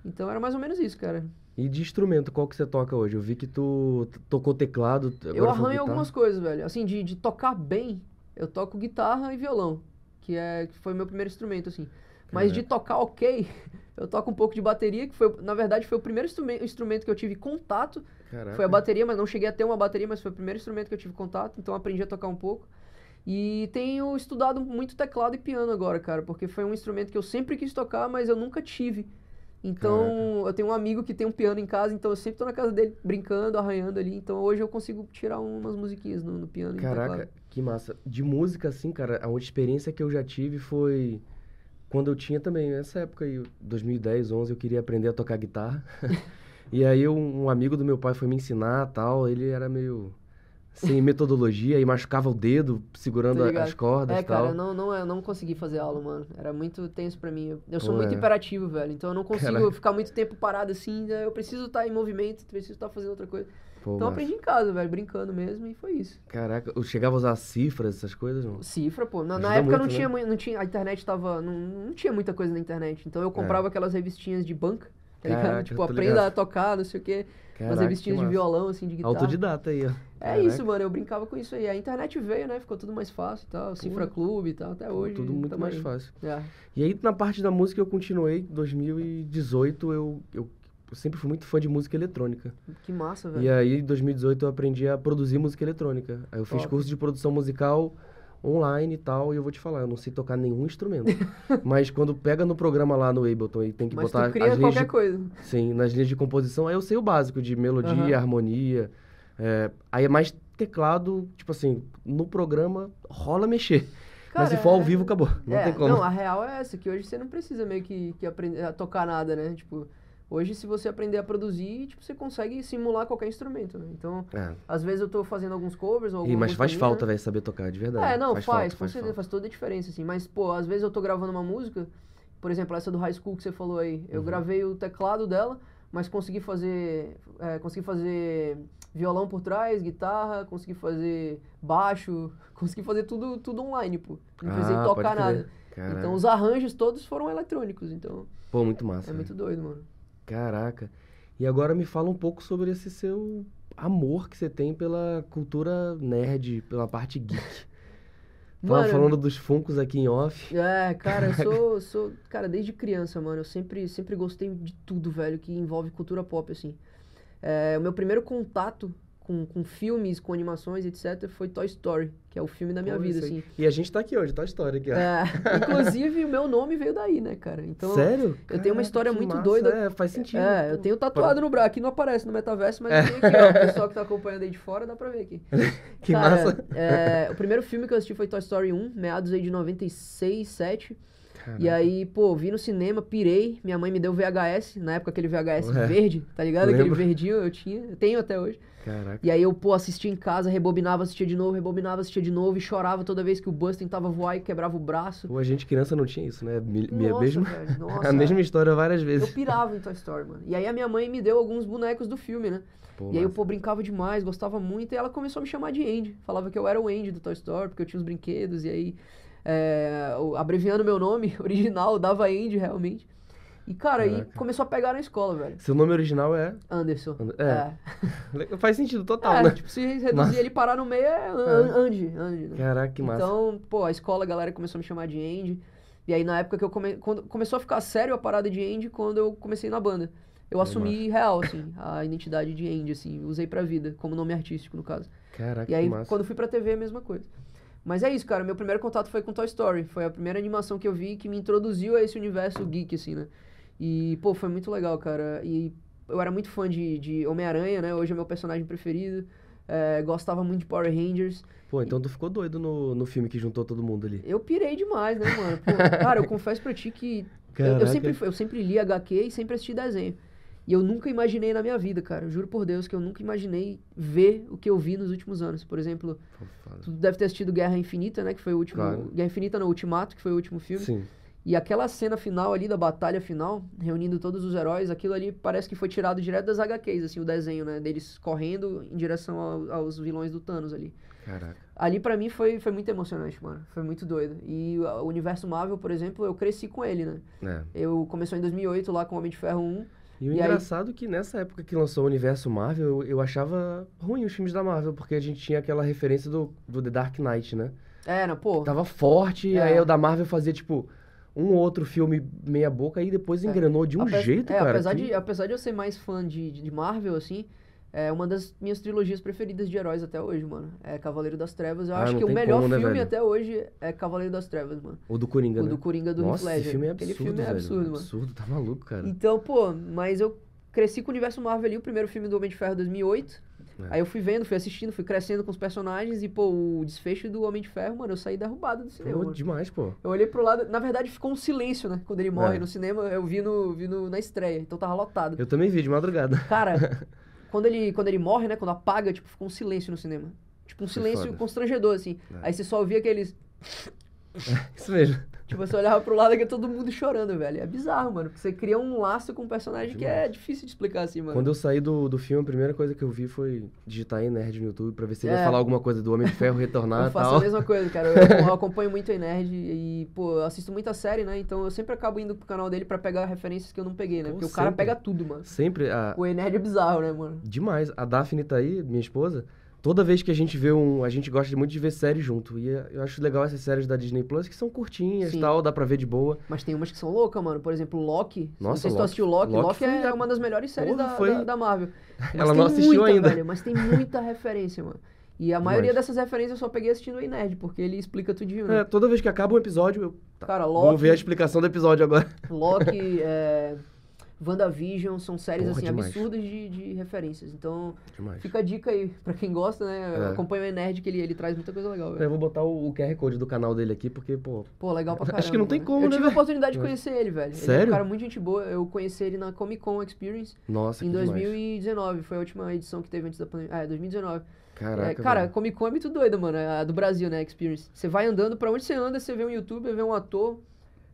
Então era mais ou menos isso, cara. E de instrumento, qual que você toca hoje? Eu vi que tu tocou teclado. eu arranho algumas coisas, velho. Assim, de, de tocar bem, eu toco guitarra e violão, que é que foi meu primeiro instrumento, assim. Mas de tocar ok, eu toco um pouco de bateria, que foi, na verdade, foi o primeiro instrumen- instrumento que eu tive contato. Caraca. Foi a bateria, mas não cheguei a ter uma bateria, mas foi o primeiro instrumento que eu tive contato, então aprendi a tocar um pouco. E tenho estudado muito teclado e piano agora, cara, porque foi um instrumento que eu sempre quis tocar, mas eu nunca tive. Então, eu tenho um amigo que tem um piano em casa, então eu sempre tô na casa dele brincando, arranhando ali. Então hoje eu consigo tirar umas musiquinhas no, no piano no Caraca, que massa. De música, assim, cara, a única experiência que eu já tive foi quando eu tinha também, nessa época aí, 2010, 11, eu queria aprender a tocar guitarra. e aí um, um amigo do meu pai foi me ensinar tal, ele era meio sem metodologia e machucava o dedo segurando a- as cordas É, e tal. cara, não, não, eu não consegui fazer aula, mano. Era muito tenso pra mim. Eu, eu sou Pô, muito é. hiperativo, velho. Então eu não consigo Caraca. ficar muito tempo parado assim. né? Eu preciso estar em movimento, preciso estar fazendo outra coisa. Pô, então eu aprendi em casa, velho, brincando mesmo, e foi isso. Caraca, eu chegava a usar cifras, essas coisas, não? Cifra, pô. Na, na época não muito, tinha, né? mui- não tinha. A internet tava. Não, não tinha muita coisa na internet. Então eu comprava aquelas revistinhas de banca, tá ligado? Caraca, Tipo, aprenda ligado. a tocar, não sei o quê. Caraca, umas revistinhas de violão, assim, de guitarra. Autodidata aí, ó. É Caraca. isso, mano. Eu brincava com isso aí. A internet veio, né? Ficou tudo mais fácil e tal. Cifra Clube e tal. Até hoje. Tudo muito tamo mais aí. fácil. É. E aí, na parte da música, eu continuei. 2018, eu, eu, eu sempre fui muito fã de música eletrônica. Que massa, velho. E aí, em 2018, eu aprendi a produzir música eletrônica. Aí eu fiz Top. curso de produção musical online e tal, e eu vou te falar, eu não sei tocar nenhum instrumento. Mas quando pega no programa lá no Ableton e tem que Mas botar tu cria as linhas qualquer de, coisa. sim, nas linhas de composição, aí eu sei o básico de melodia, Aham. harmonia. É, aí é mais teclado, tipo assim, no programa rola mexer. Mas se Cara, for ao vivo, acabou. Não é, tem como. Não, a real é essa, que hoje você não precisa meio que, que aprender a tocar nada, né? Tipo, hoje se você aprender a produzir, tipo, você consegue simular qualquer instrumento, né? Então, É. às vezes eu tô fazendo alguns covers ou Ih, mas faz falta, né? velho, saber tocar, de verdade. É, não, faz, faz certeza, falta. faz toda a diferença, assim. Mas, pô, às vezes eu tô gravando uma música, por exemplo, essa do High School que você falou aí. Eu Uhum. gravei o teclado dela, mas consegui fazer. é, consegui fazer violão por trás, guitarra, consegui fazer baixo, consegui fazer tudo, tudo online, pô. Não precisei Ah, tocar pode crer. nada. Caraca. Então os arranjos todos foram eletrônicos, então Pô, muito massa. é velho. muito doido, mano. Caraca. E agora me fala um pouco sobre esse seu amor que você tem pela cultura nerd, pela parte geek. Mano, falando dos funcos aqui em off. É, cara, eu sou, sou, cara, desde criança, mano, eu sempre, sempre gostei de tudo, velho, que envolve cultura pop, assim. É, o meu primeiro contato com, com filmes, com animações, etc., foi Toy Story, que é o filme da minha Pô, vida, assim. E a gente tá aqui hoje, a história aqui, ó. É, inclusive, o meu nome veio daí, né, cara? Então, Sério? eu tenho uma Caraca, história muito massa. doida. É, faz sentido. É, eu pô. tenho tatuado no braço. Aqui não aparece no metaverso, mas É. tem aqui, ó. O pessoal que tá acompanhando aí de fora dá pra ver aqui. Que Cara, massa. é, o primeiro filme que eu assisti foi Toy Story 1, meados aí de 96, 7. E aí, pô, vi no cinema, pirei. Minha mãe me deu VHS, na época aquele VHS Ué. verde, tá ligado? Aquele verdinho eu tinha, eu tenho até hoje. Caraca. E aí eu, pô, assistia em casa, rebobinava, assistia de novo, rebobinava, assistia de novo e chorava toda vez que o Buzz tentava voar e quebrava o braço. Pô, a gente criança não tinha isso, né? Minha Nossa, mesma, velho, nossa. a mesma história várias Eu vezes. pirava em Toy Story, mano. E aí a minha mãe me deu alguns bonecos do filme, né? Pô, e aí eu, massa. pô, brincava demais, gostava muito, e ela começou a me chamar de Andy. Falava que eu era o Andy do Toy Story, porque eu tinha os brinquedos, e aí, é, abreviando meu nome original, dava Andy realmente. E, cara, aí começou a pegar na escola, velho. Seu nome original é. Anderson. And- É. é. Faz sentido total, É, né? tipo, se reduzir Massa. ele parar no meio é An- Andy, Andy, né? Caraca, que massa. Então, pô, a escola, a galera começou a me chamar de Andy. E aí, na época que eu come... quando começou a ficar sério a parada de Andy, quando eu comecei na banda. Eu assumi real, assim, a identidade de Andy, assim, usei pra vida, como nome artístico, no caso. Caraca, E aí, que massa. quando fui pra TV, a mesma coisa. Mas é isso, cara, meu primeiro contato foi com Toy Story. Foi a primeira animação que eu vi que me introduziu a esse universo geek, assim, né? E, pô, foi muito legal, cara. E eu era muito fã de, de Homem-Aranha, né? Hoje é meu personagem preferido. É, gostava muito de Power Rangers. Pô, então tu ficou doido no, no filme que juntou todo mundo ali. Eu pirei demais, né, mano? Pô, cara, eu confesso pra ti que eu, eu sempre, eu sempre li HQ e sempre assisti desenho. E eu nunca imaginei na minha vida, cara. Eu juro por Deus que eu nunca imaginei ver o que eu vi nos últimos anos. Por exemplo, tu deve ter assistido Guerra Infinita, né? Que foi o último. Claro. Guerra Infinita no Ultimato, que foi o último filme. Sim. E aquela cena final ali da batalha final, reunindo todos os heróis, aquilo ali parece que foi tirado direto das HQs, assim, o desenho, né? Deles correndo em direção ao- aos vilões do Thanos ali. Caraca. Ali pra mim foi, foi muito emocionante, mano. Foi muito doido. E o universo Marvel, por exemplo, eu cresci com ele, né? É. Eu começou em 2008 lá com Homem de Ferro 1. E o E aí- engraçado é que nessa época que lançou o universo Marvel, eu, eu achava ruim os filmes da Marvel, porque a gente tinha aquela referência do, do The Dark Knight, né? Era, pô. Tava forte, É. aí o da Marvel fazia, tipo, um ou outro filme meia boca, aí depois engrenou de um Ape- jeito, é, cara. Apesar, que- de, apesar de eu ser mais fã de, de Marvel, assim, é uma das minhas trilogias preferidas de heróis até hoje, mano. É Cavaleiro das Trevas. Eu Ah, acho que o melhor como, né, filme velho? até hoje é Cavaleiro das Trevas, mano. O do Coringa, O né? do Coringa do Nossa, Heath Ledger. esse filme é Aquele absurdo, filme é absurdo, mano. Absurdo, tá maluco, cara. Então, pô, mas eu cresci com o universo Marvel ali, o primeiro filme do Homem de Ferro 2008. É. Aí eu fui vendo, fui assistindo, fui crescendo com os personagens e, pô, o desfecho do Homem de Ferro, mano, eu saí derrubado do cinema. Pô, demais, pô. Eu olhei pro lado, na verdade ficou um silêncio, né? Quando ele morre É. no cinema, eu vi, no, vi no, na estreia, então tava lotado. Eu também vi de madrugada. Cara, quando ele, quando ele morre, né? Quando apaga, tipo, ficou um silêncio no cinema. Tipo, um silêncio constrangedor, assim. É. Aí você só ouvia aqueles. Isso mesmo. Tipo, você olhava pro lado e todo mundo chorando, velho. É bizarro, mano. Porque você cria um laço com um personagem que é difícil de explicar assim, mano. Quando eu saí do, do filme, a primeira coisa que eu vi foi digitar aí Nerd no YouTube pra ver se ele É. ia falar alguma coisa do Homem de Ferro retornar Eu faço tal. a mesma coisa, cara. Eu, eu acompanho muito o Nerd e, pô, eu assisto muita série, né? Então eu sempre acabo indo pro canal dele pra pegar referências que eu não peguei, né? Pô, Porque o cara sempre. pega tudo, mano. Sempre, a, O Nerd é bizarro, né, mano? demais. A Daphne tá aí, minha esposa. Toda vez que a gente vê um. A gente gosta muito de ver série junto. E é- eu acho legal essas séries da Disney Plus que são curtinhas e tal, dá pra ver de boa. Mas tem umas que são loucas, mano. Por exemplo, Loki. não Nossa, sei se tu Loki- assistiu Loki. Loki Loki, é uma das melhores séries da, foi- da, da Marvel. Mas Ela tem não assistiu muita, ainda. Velho, mas tem muita referência, mano. E a maioria Demais. dessas referências eu só peguei assistindo o Nerd, porque ele explica tudinho, né? É, toda vez que acaba um episódio, eu tá, Cara, vou Loki, ver a explicação do episódio agora. Loki, é, WandaVision, são séries, Porra, assim, demais. absurdas de, de referências. Então, Demais. fica a dica aí, pra quem gosta, né? É. Acompanha o Nerd, que ele, ele traz muita coisa legal, Eu vou botar o, o QR Code do canal dele aqui, porque, pô. Pô, legal pra Acho caramba. que não tem mano. como, Eu né, tive a velho? oportunidade de conhecer ele, velho. Ele é um Sério? cara muito gente boa. Eu conheci ele na Comic Con Experience. Nossa, Em que demais. 2019, foi a última edição que teve antes da pandemia. Ah, é 2019. Caraca. É, cara, velho. Comic Con é muito doida, mano. é A do Brasil, né? Experience. Você vai andando, pra onde você anda, você vê um youtuber, vê um ator,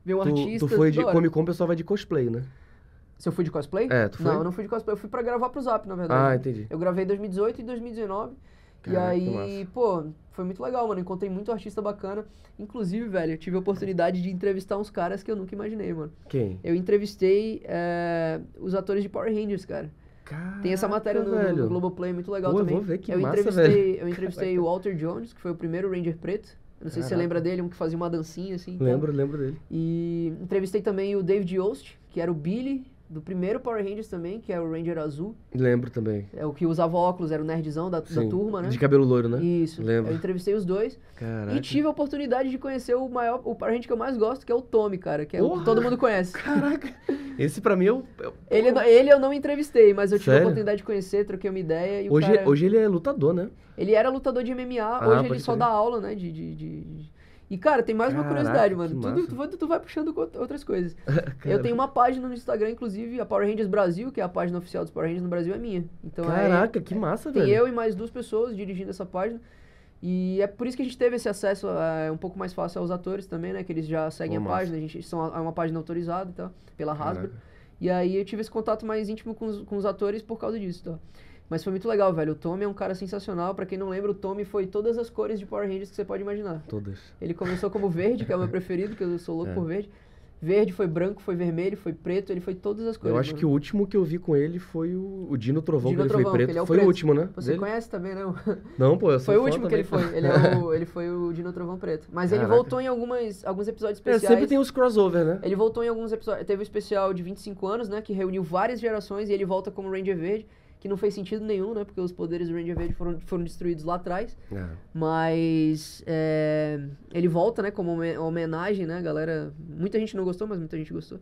vê um tu, artista. tu foi de. Comic Con, o pessoal vai de cosplay, né? Se eu fui de cosplay? É, tu foi? Não, eu não fui de cosplay. Eu fui pra gravar pro Zap, na verdade. Ah, entendi. Eu gravei em 2018 e 2019. Caraca, e aí, pô, foi muito legal, mano. Encontrei muito artista bacana. Inclusive, velho, eu tive a oportunidade de entrevistar uns caras que eu nunca imaginei, mano. Quem? Eu entrevistei é, os atores de Power Rangers, cara. Tem essa matéria no, velho. no Globoplay, muito legal Pô, eu também. vou ver, que eu massa, entrevistei, velho. Eu entrevistei o Walter Jones, que foi o primeiro Ranger preto. Eu não sei se você Caraca. lembra dele, um que fazia uma dancinha assim. Lembro, lembro dele. E entrevistei também o David Yost, que era o Billy do primeiro Power Rangers também, que é o Ranger Azul. Lembro também. É o que usava óculos, era o nerdzão da, da Sim. turma, né? De cabelo loiro, né? Isso. Lembro. Eu entrevistei os dois. Caraca. E tive a oportunidade de conhecer o maior, o Power Ranger que eu mais gosto, que é o Tommy, cara, que é o que Porra! todo mundo conhece. Caraca. Esse pra mim é o... é Ele, ele eu não entrevistei, mas eu tive Sério? a oportunidade de conhecer, troquei uma ideia e Hoje, cara... hoje ele é lutador, né? Ele era lutador de MMA, Ah, hoje ele só crer. dá aula, né, de, de- de- E, cara, tem mais uma Caraca, curiosidade, que mano. Tudo, tu, vai- tu vai puxando outras coisas. Eu tenho uma página no Instagram, inclusive, a Power Rangers Brasil, que é a página oficial dos Power Rangers no Brasil, é minha. Então, é- Caraca, que massa, tem velho. eu e mais duas pessoas dirigindo essa página. E é por isso que a gente teve esse acesso é, um pouco mais fácil aos atores também, né? Que eles já seguem Pô, a massa. página, a gente são é uma página autorizada tal, pela Hasbro. Caraca. E aí eu tive esse contato mais íntimo com os, com os atores por causa disso, tá? Mas foi muito legal, velho. O Tommy é um cara sensacional. Pra quem não lembra, o Tommy foi todas as cores de Power Rangers que você pode imaginar. Todas. Ele começou como verde, que é o meu preferido, que eu sou louco É. por verde. Verde, foi branco, foi vermelho, foi preto, ele foi todas as cores. Eu acho mano. que o último que eu vi com ele foi o, o Dino Trovão, Dino que ele Trovão, foi preto. ele é o foi preto. o último, né? Você dele? conhece também, não? Não, pô, eu sou Foi o último que ele também, foi. Ele, é o, ele foi o Dino Trovão Preto. Mas ele Caraca. voltou em algumas, alguns episódios É, especiais. sempre tem os crossover, né? Ele voltou em alguns episódios. Teve o especial de 25 anos, né? Que reuniu várias gerações e ele volta como Ranger Verde. Que não fez sentido nenhum, né? Porque os poderes do Ranger Verde foram, foram destruídos lá atrás. É. Mas é, ele volta, né? Como homen- homenagem, né? Galera. Muita gente não gostou, mas muita gente gostou.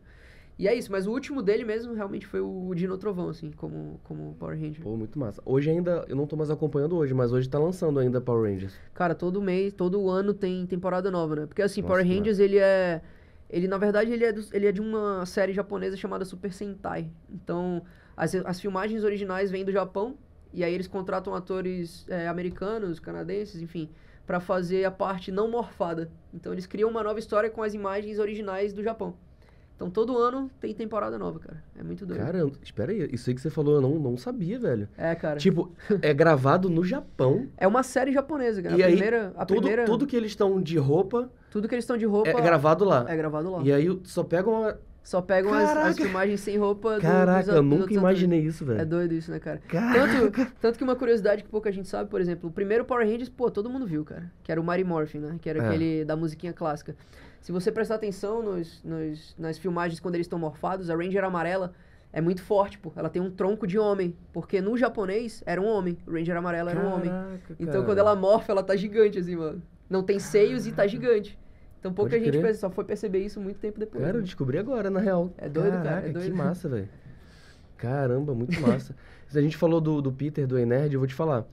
E é isso, mas o último dele mesmo realmente foi o Dino Trovão, assim, como, como Power Ranger. Pô, muito massa. Hoje ainda, eu não tô mais acompanhando hoje, mas hoje tá lançando ainda Power Rangers. Cara, todo mês, todo ano tem temporada nova, né? Porque assim, Nossa, Power Rangers, ele é. Ele, na verdade, ele é, dos- ele é de uma série japonesa chamada Super Sentai. Então, as, as filmagens originais vêm do Japão, e aí eles contratam atores é, americanos, canadenses, enfim, pra fazer a parte não morfada. Então, eles criam uma nova história com as imagens originais do Japão. Então, todo ano tem temporada nova, cara. É muito doido. Cara, espera aí, isso aí que você falou eu não, não sabia, velho. é, cara. Tipo, é gravado no Japão. É uma série japonesa, cara. E a aí, primeira, a tudo, primeira, tudo que eles estão de roupa tudo que eles estão de roupa é gravado lá. é gravado lá. E aí só pegam uma... Só pegam as, as Caraca! filmagens sem roupa do, Caraca, dos, eu dos nunca outros imaginei isso, atores. É velho. doido isso, né, cara? Caraca! Tanto, tanto que uma curiosidade que pouca gente sabe, por exemplo, o primeiro Power Rangers, pô, todo mundo viu, cara. Que era o Mighty Morphin, né? Que era É. aquele da musiquinha clássica. Se você prestar atenção nos, nos- nas filmagens quando eles estão morfados, a Ranger amarela é muito forte, pô. Ela tem um tronco de homem. Porque no japonês era um homem. O Ranger amarela era um homem. Caraca, Então cara. quando ela morfa, ela tá gigante, assim, mano. Não tem seios e tá gigante. Então pouca Pode gente crer. perce- só foi perceber isso muito tempo depois. Cara, eu né? descobri agora, na real. É doido, cara, é Caraca, doido. que massa, velho. Caramba, muito massa. Se a gente falou do, do Peter, do Enerd, eu vou te falar.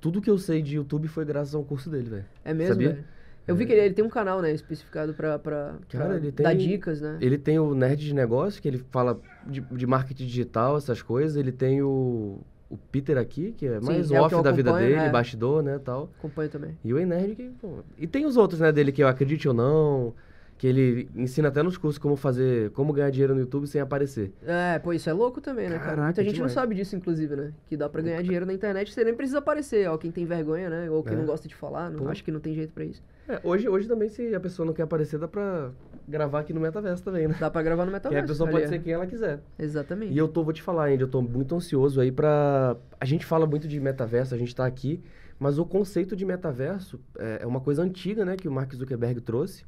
Tudo que eu sei de YouTube foi graças ao curso dele, velho. É mesmo, Sabia? Eu vi que ele, ele tem um canal, né, especificado pra, pra, Cara, pra ele dar tem- dicas, né? Ele tem o Nerd de Negócio, que ele fala de, de marketing digital, essas coisas. Ele tem o, o Peter aqui, que é Sim, mais é o off eu da vida dele, é. bastidor, né, tal. Acompanho também. E o Enerd que, pô... E tem os outros, né, dele, que eu acredite ou não, que ele ensina até nos cursos como fazer, como ganhar dinheiro no YouTube sem aparecer. É, pô, isso é louco também, né, cara? Caraca, Muita gente demais. não sabe disso, inclusive, né? Que dá pra ganhar dinheiro na internet, você nem precisa aparecer, ó. Quem tem vergonha, né? Ou quem É. não gosta de falar, não, acho que não tem jeito pra isso. É, hoje, hoje também, se a pessoa não quer aparecer, dá pra gravar aqui no Metaverso também, né? Dá pra gravar no Que metaverso. a pessoa ali, pode ser quem ela quiser. Exatamente. E eu tô, vou te falar, Andy, eu tô muito ansioso aí pra... A gente fala muito de metaverso, a gente tá aqui, mas o conceito de metaverso é, é uma coisa antiga, né, que o Mark Zuckerberg trouxe,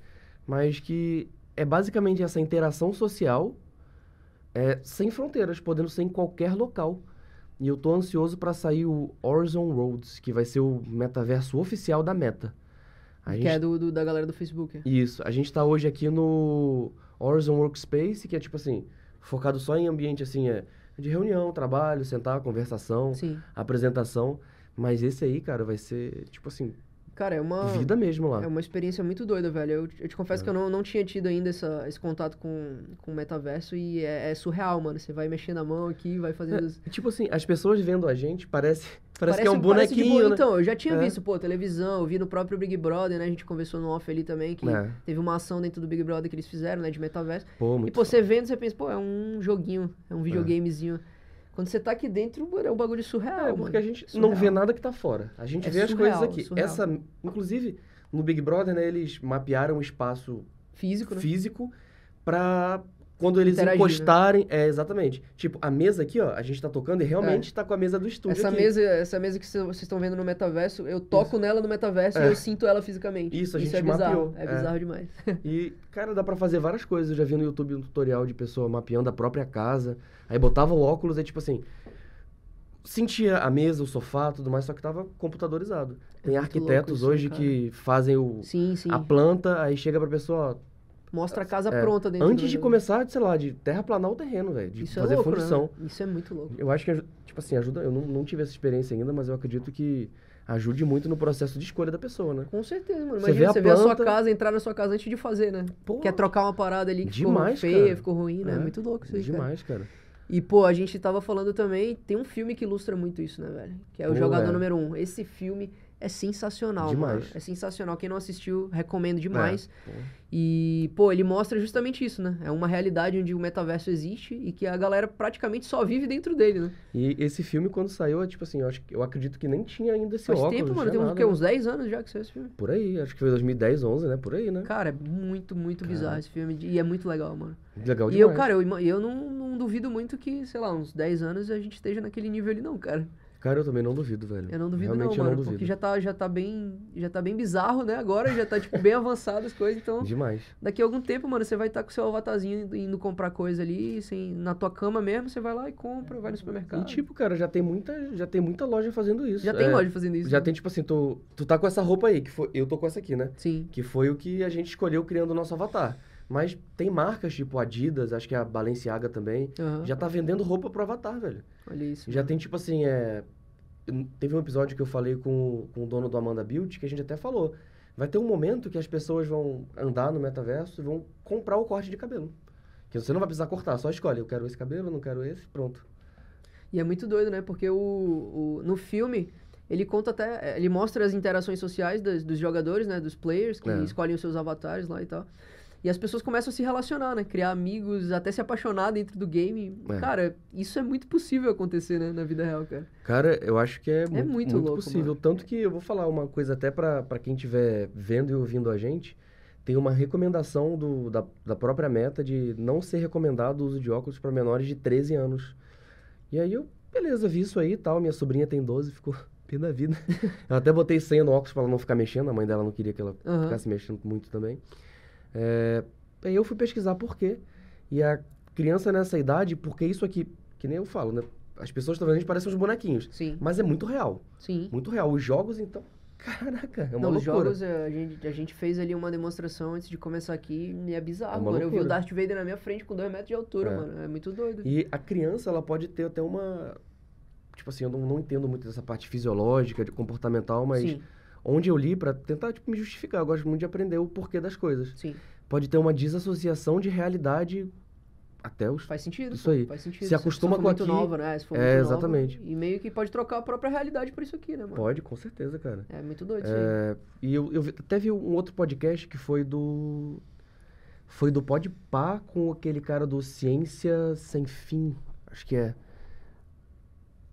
mas que é basicamente essa interação social é, sem fronteiras, podendo ser em qualquer local. E eu tô ansioso pra sair o Horizon Roads, que vai ser o metaverso oficial da Meta. A Que gente é do, do- da galera do Facebook. isso. A gente tá hoje aqui no Horizon Workspace, que é tipo assim, focado só em ambiente assim, é de reunião, trabalho, sentar, conversação, Sim. apresentação. Mas esse aí, cara, vai ser, tipo assim, Cara, é uma. vida mesmo lá. É uma experiência muito doida, velho. Eu, eu te confesso É. que eu não, não tinha tido ainda essa, esse contato com, com o metaverso e é, é surreal, mano. Você vai mexendo a mão aqui, vai fazendo. E, tipo assim, as pessoas vendo a gente, parece, parece, que é um parece bonequinho, boa. né? Então, eu já tinha É. visto, pô, televisão, eu vi no próprio Big Brother, né? A gente conversou no off ali também, que É. teve uma ação dentro do Big Brother que eles fizeram, né? De metaverso. Pô, E, muito pô, você vendo, você pensa, pô, é um joguinho, é um videogamezinho. Quando você tá aqui dentro, é um bagulho surreal. É, porque a gente Surreal. não vê nada que tá fora. A gente É vê as surreal, coisas aqui. surreal. Essa, inclusive, no Big Brother, né, eles mapearam o espaço Físico, né? físico para quando eles Interagir, né? encostarem, é exatamente. Tipo, a mesa aqui, ó, a gente tá tocando e realmente tá com a mesa do estúdio Essa aqui. mesa, essa mesa que cê- vocês estão vendo no metaverso, eu toco nela no metaverso É. e eu sinto ela fisicamente. Isso, a é gente bizarro. mapeou, É é. bizarro demais. E, cara, dá pra fazer várias coisas. Eu já vi no YouTube um tutorial de pessoa mapeando a própria casa. Aí botava o óculos e, tipo assim, sentia a mesa, o sofá, tudo mais, só que tava computadorizado. Tem É louco arquitetos isso, né, hoje cara? que fazem o, sim, sim. a planta, aí chega pra pessoa, ó, Mostra a casa é, pronta dentro antes de começar, sei lá, de terraplanar o terreno, velho, de Isso fazer é louco, fundição. né? Isso é muito louco. Eu acho que, tipo assim, ajuda. Eu não, não tive essa experiência ainda, mas eu acredito que ajude muito no processo de escolha da pessoa, né? Com certeza, mano. Você Imagina vê a você ver a sua planta- casa, entrar na sua casa antes de fazer, né? Pô, Quer trocar uma parada ali que demais, ficou feia, cara. ficou ruim, né? É, Muito louco isso aí, cara. Demais, cara. E, pô, a gente tava falando também, tem um filme que ilustra muito isso, né, velho? Que é o Pô, Jogador é. Número 1. Um. Esse filme é sensacional, Demais. mano. É sensacional. Quem não assistiu, recomendo demais. É. E, pô, ele mostra justamente isso, né? É uma realidade onde o metaverso existe e que a galera praticamente só vive dentro dele, né? E esse filme, quando saiu, é tipo assim, eu, acho, eu acredito que nem tinha ainda esse Faz óculos. tempo, não mano. Tem nada, né? uns 10 anos já que saiu esse filme. Por aí, acho que foi 2010, 11, né? Por aí, né? Cara, é muito, muito bizarro Cara. esse filme. E é muito legal, mano. Legal e demais. eu, cara, eu, eu não, não duvido muito que, sei lá, uns 10 anos a gente esteja naquele nível ali, não, cara. Cara, eu também não duvido, velho. Eu não duvido Realmente não, eu mano. não duvido. porque já tá, já tá bem. Já tá bem bizarro, né? Agora já tá, tipo, bem avançado as coisas. Então, Demais. daqui a algum tempo, mano, você vai estar com seu avatarzinho indo, indo comprar coisa ali, assim, na tua cama mesmo, você vai lá e compra, vai no supermercado. E tipo, cara, já tem muita, já tem muita loja fazendo isso. já tem É, loja fazendo isso. Já né? tem, tipo assim, tu, tu tá com essa roupa aí, que foi, eu tô com essa aqui, né? Sim. Que foi o que a gente escolheu criando o nosso avatar. Mas tem marcas tipo Adidas, acho que a Balenciaga também, aham. já tá vendendo roupa pro avatar, velho. Olha isso. Já tem, tipo assim, é... Teve um episódio que eu falei com, com o dono do Amanda Beauty, que a gente até falou. Vai ter um momento que as pessoas vão andar no metaverso e vão comprar o corte de cabelo. Que você não vai precisar cortar, só escolhe. Eu quero esse cabelo, eu não quero esse, pronto. E é muito doido, né? Porque o, o- no filme, ele conta até. Ele mostra as interações sociais das- dos jogadores, né? Dos players, que É. escolhem os seus avatares lá e tal. E as pessoas começam a se relacionar, né? Criar amigos, até se apaixonar dentro do game. É. Cara, isso é muito possível acontecer, né? Na vida real, cara. Cara, eu acho que é, mu- muito muito, louco, possível. mano. Tanto que eu vou falar uma coisa até pra pra quem estiver vendo e ouvindo a gente. Tem uma recomendação do, da, da própria meta de não ser recomendado o uso de óculos para menores de 13 anos. E aí eu, beleza, vi isso aí e tal. Minha sobrinha tem 12, ficou pé da vida. eu até botei senha no óculos para ela não ficar mexendo. A mãe dela não queria que ela Aham. ficasse mexendo muito também. É, aí eu fui pesquisar por quê. E a criança nessa idade, porque isso aqui, que nem eu falo, né? As pessoas estão vendo a gente parecem uns bonequinhos. Sim, Mas é muito real. sim. Muito real. Os jogos, então, caraca, é uma Não, os loucura. jogos, eh, a gente, a gente fez ali uma demonstração antes de começar aqui e é bizarro, É mano. Eu vi o loucura. Darth Vader na minha frente com dois metros de altura, É. mano. É muito doido. E a criança, ela pode ter até uma... Tipo assim, eu não, não entendo muito dessa parte fisiológica, de comportamental, mas Sim, onde eu li pra tentar tipo, me justificar, eu gosto muito de aprender o porquê das coisas. sim. Pode ter uma desassociação de realidade até os... Faz sentido. Isso aí. Faz sentido. Se acostuma for com muito aqui- nova, né? Se for É, muito nova, exatamente. e meio que pode trocar a própria realidade por isso aqui, né, mano? Pode, com certeza, cara. É muito doido isso aí. É, e eu, eu até vi um outro podcast que foi do. Foi do Podpah com aquele cara do Ciência Sem Fim. Acho que é.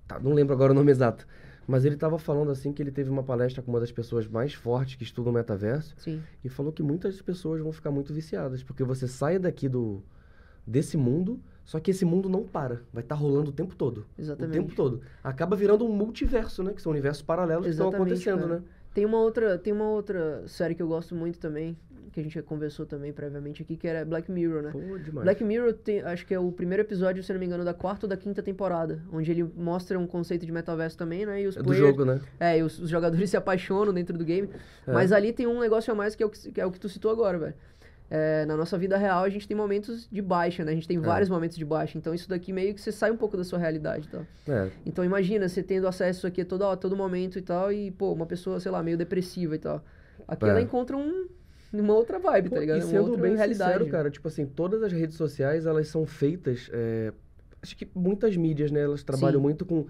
Tá, não lembro agora o nome exato. Mas ele tava falando assim que ele teve uma palestra com uma das pessoas mais fortes que estudam o metaverso Sim, e falou que muitas pessoas vão ficar muito viciadas, porque você sai daqui do desse mundo, só que esse mundo não para, vai estar rolando o tempo todo. exatamente. O tempo todo. Acaba virando um multiverso, né? Que são universos paralelos que estão Exatamente, acontecendo, cara. né? Tem uma outra, tem uma outra série que eu gosto muito também, que a gente já conversou também previamente aqui, que era Black Mirror, né? Pô, demais. Black Mirror tem, acho que é o primeiro episódio, se não me engano, da quarta ou da quinta temporada, onde ele mostra um conceito de metaverso também, né? E os É do players, jogo, né? É, e os, os jogadores se apaixonam dentro do game. É. Mas ali tem um negócio a mais que é o que, que é o que tu citou agora, velho. É, na nossa vida real, a gente tem momentos de baixa, né? A gente tem vários momentos de baixa. Então, isso daqui meio que você sai um pouco da sua realidade tal. É, Então, imagina você tendo acesso a isso aqui a todo, todo momento e tal. E, pô, uma pessoa, sei lá, meio depressiva e tal. Aqui É. ela encontra um, uma outra vibe, Pô, tá ligado? E uma sendo outra bem realidade. sincero, cara, tipo assim, todas as redes sociais, elas são feitas... é, acho que muitas mídias, né? Elas trabalham Sim. muito com...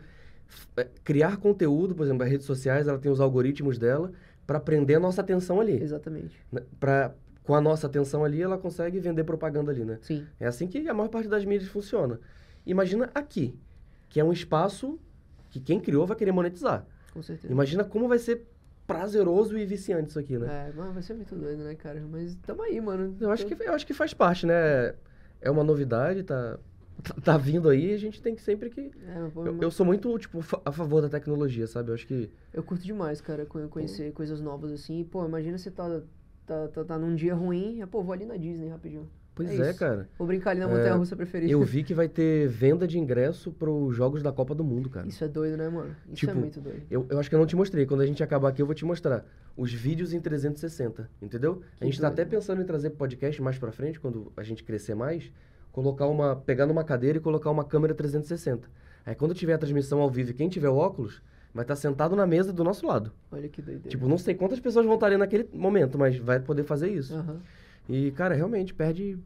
é, criar conteúdo, por exemplo, as redes sociais, ela tem os algoritmos dela para prender a nossa atenção ali. Exatamente. né? Com a nossa atenção ali, ela consegue vender propaganda ali, né? Sim. É assim que a maior parte das mídias funciona. Imagina aqui, que é um espaço que quem criou vai querer monetizar. Com certeza. Imagina como vai ser prazeroso e viciante isso aqui, né? É, mano, vai ser muito doido, né, cara? Mas tamo aí, mano. Eu acho que, eu acho que faz parte, né? é uma novidade, tá, tá, tá vindo aí, a gente tem que sempre que... É, Eu, eu sou muito, tipo, a favor da tecnologia, sabe? Eu acho que... Eu curto demais, cara, co- conhecer coisas novas assim. Pô, imagina você tá, tá, tá, tá num dia ruim, é, pô, vou ali na Disney rapidinho. Pois É é, cara. Vou brincar ali na É, montanha russa preferida. Eu vi que vai ter venda de ingresso pros jogos da Copa do Mundo, cara. Isso é doido, né, mano? Isso é Tipo, muito doido. Eu, eu acho que eu não te mostrei. Quando a gente acabar aqui, eu vou te mostrar os vídeos em 360, entendeu? Que a gente tá doido. até pensando em trazer podcast mais pra frente, quando a gente crescer mais, colocar uma. pegar numa cadeira e colocar uma câmera 360. Aí quando tiver a transmissão ao vivo e quem tiver óculos, vai estar sentado na mesa do nosso lado. Olha que doideira. Tipo, não sei quantas pessoas vão estar ali naquele momento, mas vai poder fazer isso. Aham. E, cara, realmente perde.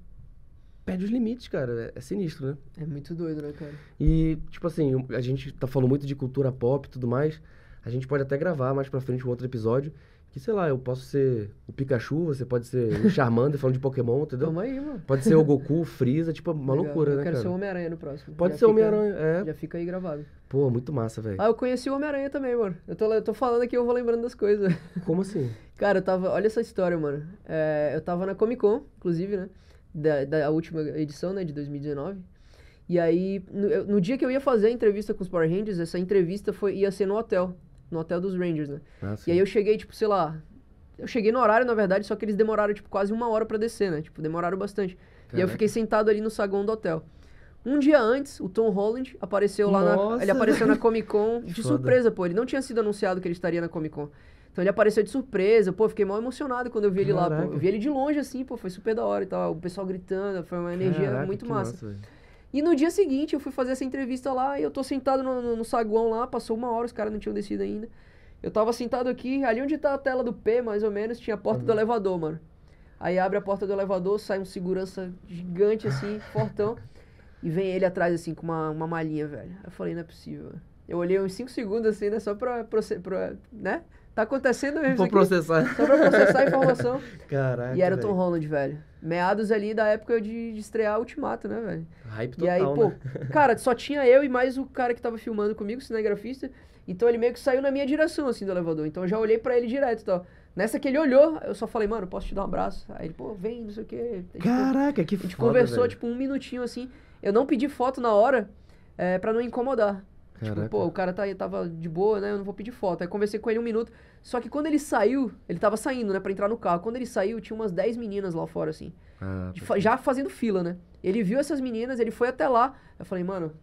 Perde os limites, cara. É, é sinistro, né? É muito doido, né, cara? E, tipo assim, a gente tá falando muito de cultura pop e tudo mais. A gente pode até gravar mais pra frente um outro episódio. Que, sei lá, eu posso ser o Pikachu, você pode ser o Charmander falando de Pokémon, entendeu? Tamo aí, mano. Pode ser o Goku, o Freeza, tipo, uma Legal. loucura, Eu né, quero cara? ser o Homem-Aranha no próximo. Pode Já ser o Homem-Aranha, é. Já fica aí gravado. Pô, muito massa, velho. Ah, eu conheci o Homem-Aranha também, mano. Eu tô, eu tô falando aqui, eu vou lembrando das coisas. Como assim? Cara, eu tava. Olha essa história, mano. É, eu tava na Comic Con, inclusive, né? Da, da última edição, né? De 2019. E aí, no, no dia que eu ia fazer a entrevista com os Power Rangers, essa entrevista foi, ia ser no hotel. No hotel dos Rangers, né? Ah. E aí eu cheguei, tipo, sei lá. Eu cheguei no horário, na verdade, só que eles demoraram, tipo, quase uma hora pra descer, né? Tipo, demoraram bastante. E aí eu Caraca. fiquei sentado ali no saguão do hotel. Um dia antes, o Tom Holland apareceu lá na. Nossa, Ele apareceu na Comic Con de foda. surpresa, pô. Ele não tinha sido anunciado que ele estaria na Comic Con. Então ele apareceu de surpresa, pô, fiquei mal emocionado quando eu vi ele lá, pô. Eu vi ele de longe, assim, pô, foi super da hora e tal. O pessoal gritando, foi uma energia Caraca, muito massa. velho. E no dia seguinte eu fui fazer essa entrevista lá e eu tô sentado no, no, no saguão lá, passou uma hora, os caras não tinham descido ainda. Eu tava sentado aqui, ali onde tá a tela do P, mais ou menos, tinha a porta Uhum. do elevador, mano. Aí abre a porta do elevador, sai um segurança gigante assim, fortão, e vem ele atrás assim com uma, uma malinha, velho. Eu falei, não é possível. Eu olhei uns 5 segundos assim, né, só pra, pra, né? Tá acontecendo mesmo Vou processar. Só pra processar a informação. Caraca. e era o Tom. Holland, velho. Meados ali da época de, de estrear Ultimato, né, velho? Hype E total, aí, pô, né? cara, só tinha eu e mais o cara que tava filmando comigo, o cinegrafista. Então ele meio que saiu na minha direção, assim, do elevador. Então eu já olhei pra ele direto e tal. Nessa que ele olhou, eu só falei, mano, posso te dar um abraço? Aí ele, pô, vem, não sei o quê. Caraca, que a gente foda, conversou, velho. tipo, um minutinho, assim. Eu não pedi foto na hora, é, pra não incomodar. Tipo, Caraca. pô, o cara tá, tava de boa, né? Eu não vou pedir foto. Aí conversei com ele um minuto. Só que quando ele saiu, ele tava saindo, né, pra entrar no carro. Quando ele saiu, tinha umas 10 meninas lá fora, assim. Ah, de já fazendo fila, né? Ele viu essas meninas, ele foi até lá. Eu falei, mano,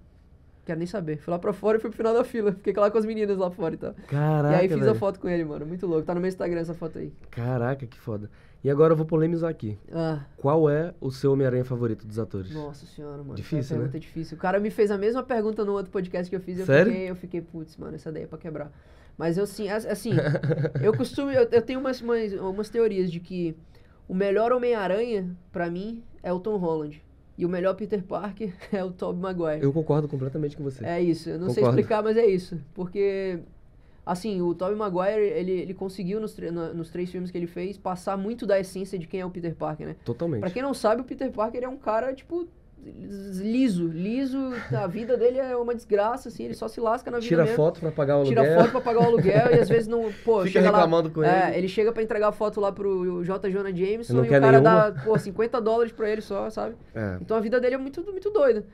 quero nem saber. Fui lá pra fora e fui pro final da fila. Fiquei lá com as meninas lá fora e tal. Caraca, e aí fiz a velho. foto com ele, mano. Muito louco. Tá no meu Instagram essa foto aí. Caraca, que foda. E agora eu vou polemizar aqui. Ah, Qual é o seu Homem-Aranha favorito dos atores? nossa senhora, mano. Difícil, né? é difícil. O cara me fez a mesma pergunta no outro podcast que eu fiz. Eu Sério? fiquei, eu fiquei, putz, mano, essa daí é pra quebrar. Mas eu, assim, as- assim, eu costumo, eu, eu tenho umas, umas, umas teorias de que o melhor Homem-Aranha, pra mim, é o Tom Holland. E o melhor Peter Parker é o Tobey Maguire. Eu concordo completamente com você. É isso, eu não sei Concordo. explicar, mas é isso. Porque, assim, o Tobey Maguire, ele, ele conseguiu nos, na- nos três filmes que ele fez passar muito da essência de quem é o Peter Parker, né? Totalmente. Pra quem não sabe, o Peter Parker é um cara, tipo, liso. Liso, a vida dele é uma desgraça, assim, ele só se lasca na vida Tira mesmo. foto pra pagar o aluguel. Tira foto pra pagar o aluguel e às vezes não. Pô, Fica chega lá- reclamando com é, ele. ele chega pra entregar foto lá pro J. Jonah Jameson Não e o cara nenhuma. dá, pô, 50 dólares pra ele só, sabe? É. Então a vida dele é muito, muito doida.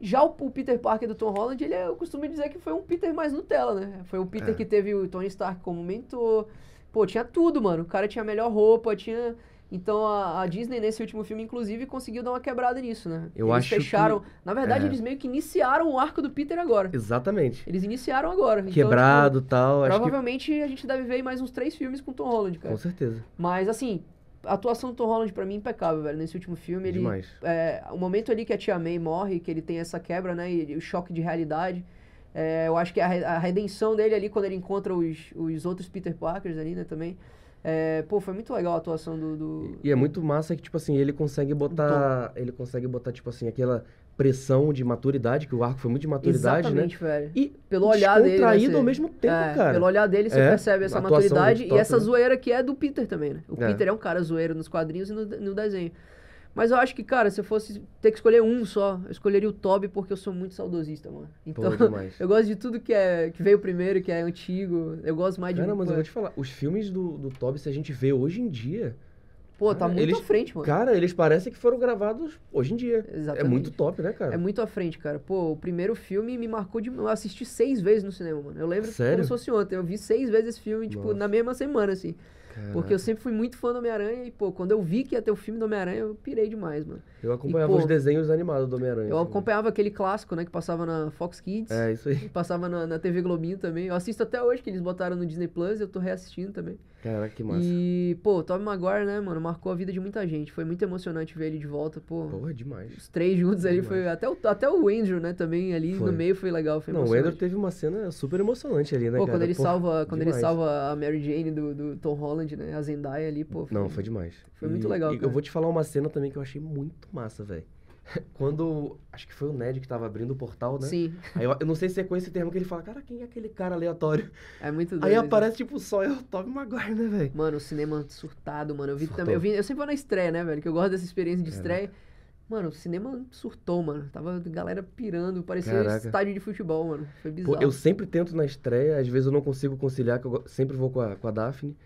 Já o, o Peter Parker do Tom Holland, ele é, eu costumo dizer que foi um Peter mais Nutella, né? Foi um Peter É. que teve o Tony Stark como mentor. Pô, tinha tudo, mano. O cara tinha a melhor roupa, tinha. Então a, a Disney, nesse último filme, inclusive, conseguiu dar uma quebrada nisso, né? Eu eles acho que- fecharam. Na verdade, é. eles meio que iniciaram o arco do Peter agora. Exatamente. Eles iniciaram agora. Então, Quebrado e tal. tipo, Acho que. provavelmente a gente deve ver mais uns três filmes com o Tom Holland, cara. Com certeza. Mas assim, a atuação do Tom Holland pra mim é impecável, velho. Nesse último filme, ele. Demais. É, o momento ali que a Tia May morre, que ele tem essa quebra, né? E, o choque de realidade. é, eu acho que a, a redenção dele ali, quando ele encontra os, os outros Peter Parkers ali, né, também. É, pô, foi muito legal a atuação do. do- E é muito massa que, tipo assim, ele consegue botar. Ele consegue botar, tipo assim, aquela pressão de maturidade, que o arco foi muito de maturidade, Exatamente, né? velho. E Pelo olhar dele. né, você- ao mesmo tempo, é, cara. Pelo olhar dele, você É, percebe essa maturidade muito e top, essa né? zoeira que é do Peter também, né? O É. Peter é um cara zoeiro nos quadrinhos e no, no desenho. Mas eu acho que, cara, se eu fosse ter que escolher um só, eu escolheria o Toby porque eu sou muito saudosista, mano. Então, demais. eu gosto de tudo que, é, que veio primeiro, que é antigo. Eu gosto mais de. Cara, mas pô, eu vou te falar, os filmes do, do Toby, se a gente vê hoje em dia, Pô, tá muito eles- à frente, mano. Cara, eles parecem que foram gravados hoje em dia. É Exatamente. muito top, né, cara? É muito à frente, cara. Pô, o primeiro filme me marcou de. Eu assisti seis vezes no cinema, mano. Eu lembro Sério? como se fosse ontem. Eu vi seis vezes esse filme, tipo, Nossa. na mesma semana, assim. Caraca. Porque eu sempre fui muito fã do Homem-Aranha e, pô, quando eu vi que ia ter o filme do Homem-Aranha, eu pirei demais, mano. Eu acompanhava E, pô, os desenhos animados do Homem-Aranha. Eu assim. acompanhava aquele clássico, né, que passava na Fox Kids. É, isso aí. Passava na, na TV Globinho também. Eu assisto até hoje, que eles botaram no Disney Plus, eu tô reassistindo também. Caraca, que massa. E, pô, Tobey Maguire, né, mano, marcou a vida de muita gente. Foi muito emocionante ver ele de volta, pô. Porra, demais. Os três juntos ali foi. Até o, até o Andrew, né, também ali Foi. no meio foi legal. Foi Não, o. Andrew teve uma cena super emocionante ali, né, Pô, cara? quando ele Porra, salva, quando ele demais. salva a Mary Jane do, do Tom Holland, né? A Zendaya ali, pô. Não, foi demais. foi muito E- legal, E eu vou te falar uma cena também que eu achei muito massa, velho. Quando. Acho que foi o Ned que tava abrindo o portal, né? Sim, Aí eu, eu não sei se é com esse termo que ele fala, cara, quem é aquele cara aleatório? é muito doido. Aí aparece, tipo, só é o Tobey Maguire, né, velho? Mano, o cinema surtado, mano. Eu vi Surtou. também. Eu, vi, eu sempre vou na estreia, né, velho? Que eu gosto dessa experiência de Caraca. estreia. Mano, o cinema surtou, mano. Tava a galera pirando. Parecia um Caraca. estádio de futebol, mano. Foi Pô, bizarro. eu sempre tento na estreia, às vezes eu não consigo conciliar, que eu sempre vou com a, com a Daphne.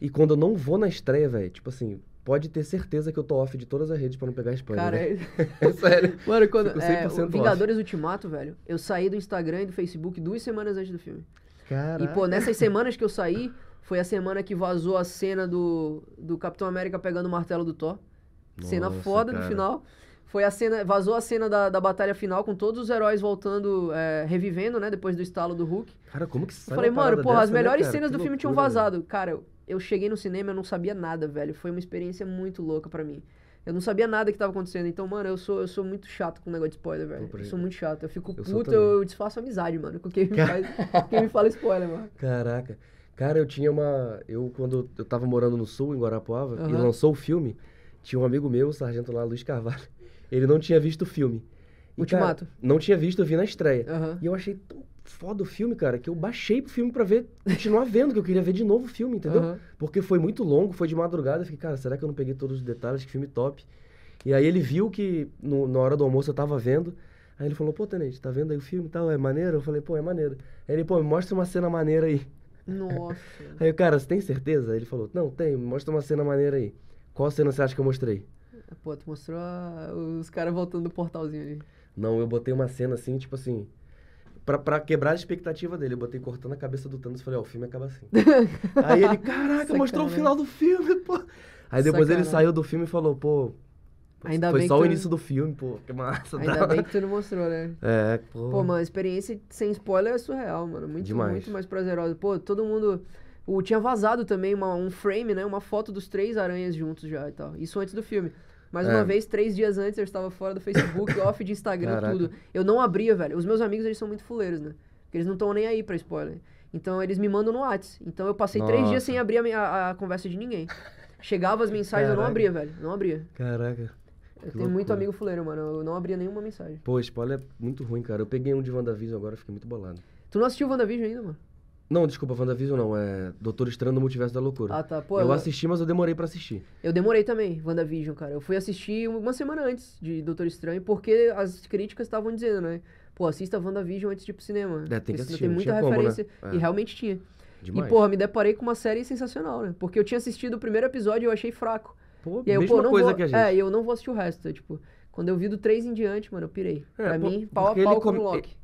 E quando eu não vou na estreia, velho, tipo assim, pode ter certeza que eu tô off de todas as redes pra não pegar spoiler. Cara, né? é... é sério. Mano, quando. Fico É, 100% o off. Vingadores Ultimato, velho, eu saí do Instagram e do Facebook duas semanas antes do filme. Caraca. E, pô, nessas semanas que eu saí, foi a semana que vazou a cena do, do Capitão América pegando o martelo do Thor. cena Nossa, foda no cara. final. Foi a cena, vazou a cena da, da batalha final com todos os heróis voltando, é, revivendo, né, depois do estalo do Hulk. Cara, como que Eu sai falei, uma mano, porra, as dessa, né, melhores cara? cenas Que do filme tinham loucura, vazado. Cara, eu, eu cheguei no cinema, eu não sabia nada, velho. Foi uma experiência muito louca pra mim. Eu não sabia nada que tava acontecendo. Então, mano, eu sou, eu sou muito chato com o negócio de spoiler, velho. Eu sou muito chato. Eu fico Eu puto, também. eu desfaço amizade, mano, com quem me, faz, quem me fala spoiler, mano. Caraca. Cara, eu tinha uma. Eu, quando eu tava morando no sul, em Guarapuava, e Aham. lançou o filme, tinha um amigo meu, o sargento lá, Luiz Carvalho. Ele não tinha visto o filme. E, Ultimato. Cara, não tinha visto, eu vi na estreia. Aham. E eu achei tão foda o filme, cara, que eu baixei pro filme pra ver, continuar vendo, que eu queria ver de novo o filme, entendeu? Aham. Porque foi muito longo, foi de madrugada. Eu fiquei, cara, será que eu não peguei todos os detalhes? Que filme top. E aí ele viu que no- na hora do almoço eu tava vendo. Aí ele falou, pô, Tenente, tá vendo aí o filme e tal? É maneiro? Eu falei, pô, é maneiro. Aí ele, pô, me mostra uma cena maneira aí. Nossa. Aí eu, cara, você tem certeza? Aí ele falou, não, tem, me mostra uma cena maneira aí. Qual cena você acha que eu mostrei? Pô, tu mostrou a- os caras voltando do portalzinho ali. Não, eu botei uma cena assim, tipo assim. Pra, pra quebrar a expectativa dele, eu botei cortando a cabeça do Thanos e falei, ó, o filme acaba assim. Aí ele, caraca, mostrou o final do filme, pô. Aí depois ele saiu do filme e falou, pô. Ainda foi bem só o início do filme, pô, que massa. Ainda tá? bem que tu não mostrou, né? É, pô. Pô, mano, a experiência sem spoiler é surreal, mano. Muito, Demais. muito mais prazerosa. Pô, todo mundo. O, tinha vazado também uma- um frame, né? Uma foto dos três aranhas juntos já e tal. Isso antes do filme. Mais É. uma vez, três dias antes, eu estava fora do Facebook, off de Instagram, Caraca. tudo. Eu não abria, velho. Os meus amigos, eles são muito fuleiros, né? Porque eles não estão nem aí pra spoiler. Então, eles me mandam no Whats. Então, eu passei três dias Nossa. sem abrir a, minha- a- a conversa de ninguém. Chegava as mensagens, eu não Caraca. abria, velho. Não abria. Caraca. Eu tenho muito amigo fuleiro, mano. Eu não abria nenhuma mensagem. Pô, spoiler é muito ruim, cara. Eu peguei um de WandaVision agora, fiquei muito bolado. Tu não assistiu WandaVision ainda, mano? Não, desculpa, WandaVision não, é Doutor Estranho no Multiverso da Loucura. Ah, tá. Pô, eu eu- assisti, mas eu demorei pra assistir. Eu demorei também, WandaVision, cara. Eu fui assistir uma semana antes de Doutor Estranho, porque as críticas estavam dizendo, né? Pô, assista WandaVision antes de ir pro cinema. É, tem que assistir, Tem muita tinha como, né? referência. É. E realmente tinha. Demais. E, porra, me deparei com uma série sensacional, né? Porque eu tinha assistido o primeiro episódio e eu achei fraco. Pô, E aí eu, mesma pô, não coisa vou... que a gente. É, e eu não vou assistir o resto. Tipo, quando eu vi do 3 em diante, mano, eu pirei. É, pra pô, mim, pau a pau com o Loki.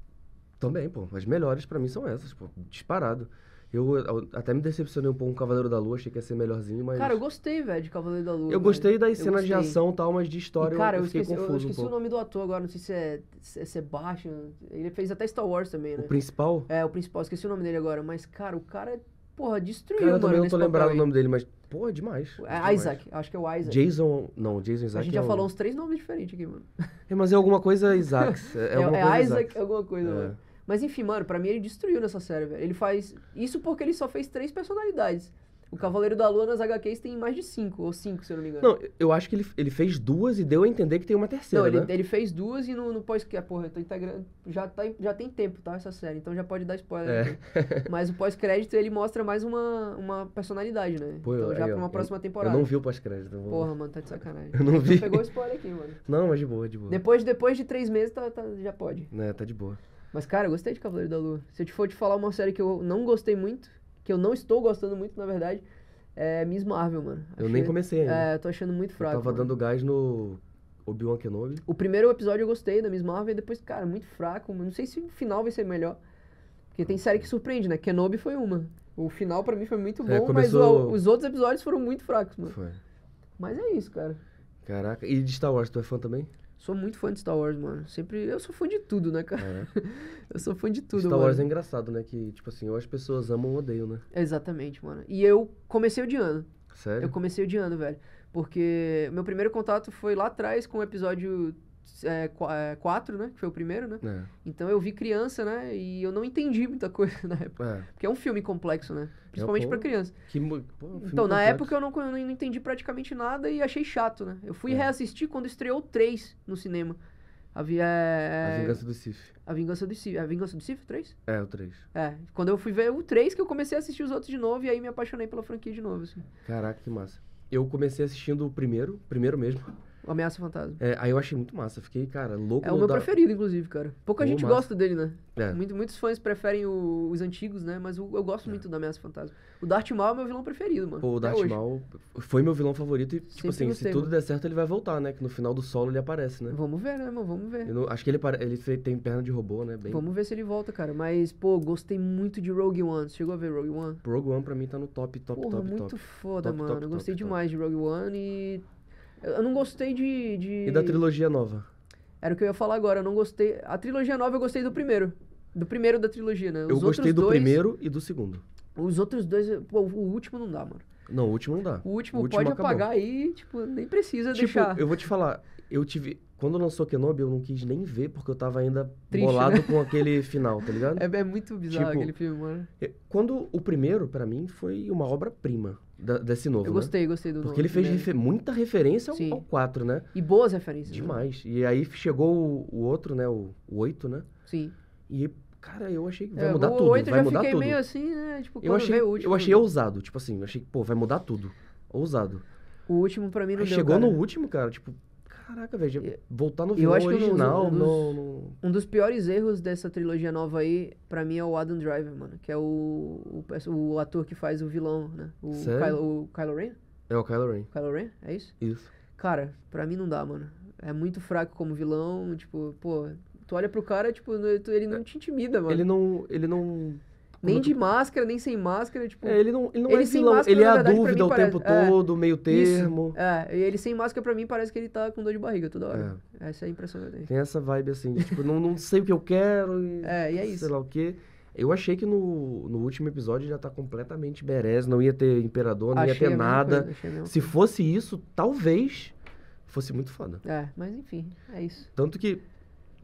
Também, pô. As melhores pra mim são essas, pô. Disparado. Eu, eu até me decepcionei um pouco com Cavaleiro da Lua, achei que ia ser melhorzinho, mas. Cara, eu gostei, velho, de Cavaleiro da Lua. Eu gostei das cenas de ação e tal, mas de história E, cara, eu, eu fiquei esqueci, eu- eu confuso um esqueci o nome do ator agora, não sei se é, se é Sebastian. Ele fez até Star Wars também, né? O principal. É, o principal, esqueci o nome dele agora, mas, cara, o cara, porra, destruiu, Cara, eu mano, também não tô lembrado o nome dele, mas, pô, é demais. É demais. Isaac, acho que é o Isaac. Jason. Não, Jason Isaac. a gente é já um- falou uns três nomes diferentes aqui, mano. É, mas é alguma coisa Isaacs. É, é alguma é coisa Isaac, Isaacs. alguma coisa, É. mano. Mas enfim, mano, pra mim ele destruiu nessa série, velho. Ele faz. Isso porque ele só fez três personalidades. O Cavaleiro da Lua nas HQs tem mais de cinco, ou cinco, se eu não me engano. Não, eu acho que ele, ele fez duas e deu a entender que tem uma terceira, Não, ele, né? ele fez duas e no, no pós que porra, eu tô integrando, já tá, já tem tempo, tá, essa série, então já pode dar spoiler. É. Mas o pós-crédito ele mostra mais uma, uma personalidade, né? Pô, então já aí, pra uma eu- próxima Eu temporada. não vi o pós-crédito. eu vou- Porra, mano, tá de sacanagem. Eu não vi. Tu pegou spoiler aqui, mano. Não, mas de boa, de boa. Depois, depois de três meses tá, tá- já pode. Né, tá de boa. Mas, cara, eu gostei de Cavaleiro da Lua. Se eu te for te falar uma série que eu não gostei muito, que eu não estou gostando muito, na verdade, é Miss Marvel, mano. Eu nem comecei ainda. É, eu tô achando muito Eu fraco. tava mano. dando gás no Obi-Wan Kenobi. O primeiro episódio eu gostei da Miss Marvel e depois, cara, muito fraco. Não sei se o final vai ser melhor. Porque tem série que surpreende, né? Kenobi foi uma. O final pra mim foi muito bom, É, mas começou- o- os outros episódios foram muito fracos, mano. Foi. Mas é isso, cara. Caraca. E de Star Wars, tu é fã também? Sou muito fã de Star Wars, mano. Sempre. Eu sou fã de tudo, né, cara? Caraca. Eu sou fã de tudo, Star mano. Wars é engraçado, né? Que, tipo assim, ou as pessoas amam ou odeiam, né? Exatamente, mano. E eu comecei odiando. Sério? Eu comecei odiando, velho. Porque meu primeiro contato foi lá atrás com o episódio 4, né? Que foi o primeiro, né? É. Então eu vi criança, né? E eu não entendi muita coisa na época. É. Porque é um filme complexo, né? Principalmente pô, pra criança. Que, pô, um filme Então, na complexo. época eu não, eu não entendi praticamente nada e achei chato, né? Eu fui É. reassistir quando estreou o 3 no cinema. Havia. A é, Vingança do Sith. A Vingança do Sith. A Vingança do Sith, 3? É, o 3. É. Quando eu fui ver o 3 que eu comecei a assistir os outros de novo e aí me apaixonei pela franquia de novo, assim. Caraca, que massa. Eu comecei assistindo o primeiro, primeiro mesmo. O Ameaça Fantasma. É, aí eu achei muito massa. Fiquei, cara, louco É o meu da- preferido, inclusive, cara. Pouca gente massa. gosta dele, né? É. Muito- muitos fãs preferem o- os antigos, né? Mas o- eu gosto muito do Ameaça Fantasma. O Darth Maul é meu vilão preferido, mano. Pô, o Darth. Maul foi meu vilão favorito e, tipo Sempre assim, gostei, se tudo mano. der certo, ele vai voltar, né? Que no final do solo ele aparece, né? Vamos ver, né, mano? Vamos ver. Não- acho que ele, ele tem perna de robô, né? Bem... Vamos ver se ele volta, cara. Mas, pô, gostei muito de Rogue One. Você chegou a ver Rogue One? Rogue One pra mim tá no top, top, Porra, top, muito top. foda, Top, mano. top, eu gostei top, top. demais de Rogue One e. Eu não gostei de, de. E da trilogia nova? Era o que eu ia falar agora. Eu não gostei. A trilogia nova eu gostei do primeiro. Do primeiro da trilogia, né? Os eu gostei do dois- primeiro e do segundo. Os outros dois. Pô, o último não dá, mano. Não, o último não dá. O último, O último pode acabou. apagar aí, tipo, nem precisa Tipo, deixar. eu vou te falar, eu tive. Quando lançou Kenobi, eu não quis nem ver, porque eu tava ainda Triste, bolado né? com aquele final, tá ligado? É, é muito bizarro Tipo, aquele filme, mano. É, Quando o primeiro, pra mim, foi uma obra-prima da- desse novo, Eu né? gostei, gostei do Porque novo ele fez refer- muita referência ao, ao 4, né? E boas referências. né? Demais. E aí chegou o, o outro, né? O, o 8, né? Sim. E, cara, eu achei que vai É, mudar o tudo. 8 eu vai já mudar fiquei tudo. meio assim, né? Tipo, eu achei, o último. eu achei ousado. Tipo assim, eu achei que, pô, vai mudar tudo. Ousado. O último pra mim não Aí deu, chegou cara. no último, cara, tipo, caraca, velho, já- voltar no eu vilão acho que um dos- original, um dos- no, no- Um dos piores erros dessa trilogia nova aí, pra mim, é o Adam Driver, mano. Que é o, o, o ator que faz o vilão, né? O? Kylo, o Kylo Ren? É o Kylo Ren. Kylo Ren? É isso? Isso. Cara, pra mim não dá, mano. É muito fraco como vilão, tipo, pô... Tu olha pro cara, tipo, ele não te intimida, mano. Ele não. Ele não. Nem de máscara, nem sem máscara, tipo... É, ele não, ele não Ele é sem vilão, máscara, ele é a verdade, dúvida mim o tempo parece- é, todo, meio termo. Isso. É, e ele sem máscara pra mim parece que ele tá com dor de barriga toda hora. É. Essa é a impressão que eu tenho. Tem essa vibe assim, de, tipo, não, não sei o que eu quero e. É, e é Sei isso. lá o quê. Eu achei que no, no último episódio já tá completamente berés, não ia ter imperador, não ia Achei a ter nada. coisa, Se fosse isso, talvez fosse muito foda. É, mas enfim, é isso. Tanto que,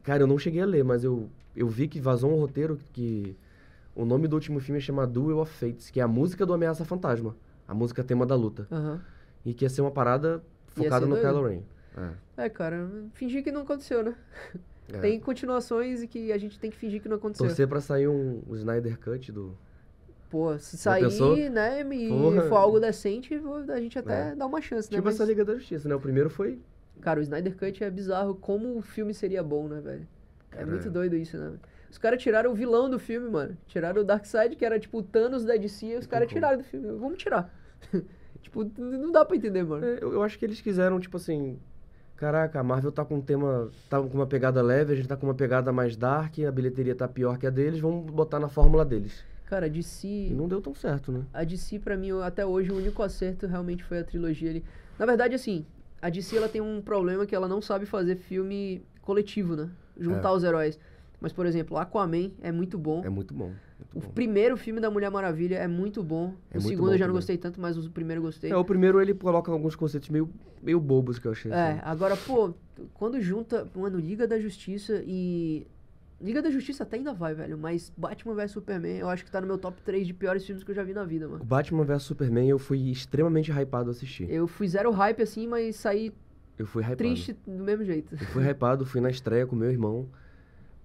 cara, eu não cheguei a ler, mas eu, eu vi que vazou um roteiro que o nome do último filme é chamado Duel of Fates, que é a música do Ameaça Fantasma, a música tema da luta. Aham. E que ia ser uma parada focada no doido. Kylo Ren. É, É, cara, fingir que não aconteceu, né? é. Tem continuações e que a gente tem que fingir que não aconteceu. Torcer pra sair um, um Snyder Cut do. Pô, se sair, né, e Porra. for algo decente, vou- a gente até É. dá uma chance, né? Tipo Mas, essa Liga da Justiça, né? O primeiro foi. cara, o Snyder Cut é bizarro como o filme seria bom, né, velho? É muito doido isso, né? Os caras tiraram o vilão do filme, mano. Tiraram o Darkseid, que era tipo o Thanos da DC, e os caras tiraram do filme. Vamos tirar. tipo, não dá pra entender, mano. É, eu, eu acho que eles quiseram, tipo assim. Caraca, a Marvel tá com um tema. tá com uma pegada leve, a gente tá com uma pegada mais dark, a bilheteria tá pior que a deles, vamos botar na fórmula deles. Cara, DC. E não deu tão certo, né? A DC, pra mim, até hoje, o único acerto realmente foi a trilogia ali. Na verdade, assim, a DC ela tem um problema que ela não sabe fazer filme coletivo, né? Juntar É. os heróis. Mas, por exemplo, Aquaman é muito bom. É muito bom. Muito O bom. primeiro filme da Mulher Maravilha é muito bom. É o muito segundo bom eu já não também. gostei tanto, mas o primeiro eu gostei. É, o primeiro ele coloca alguns conceitos meio, meio bobos que eu achei. É, assim. agora, pô, quando junta, mano, Liga da Justiça e. Liga da Justiça até ainda vai, velho, mas Batman vs Superman eu acho que tá no meu top 3 de piores filmes que eu já vi na vida, O mano. Batman vs Superman eu fui extremamente hypado a assistir. Eu fui zero hype assim, mas saí Eu fui hypado. triste do mesmo jeito. Eu fui hypado, fui na estreia com meu irmão.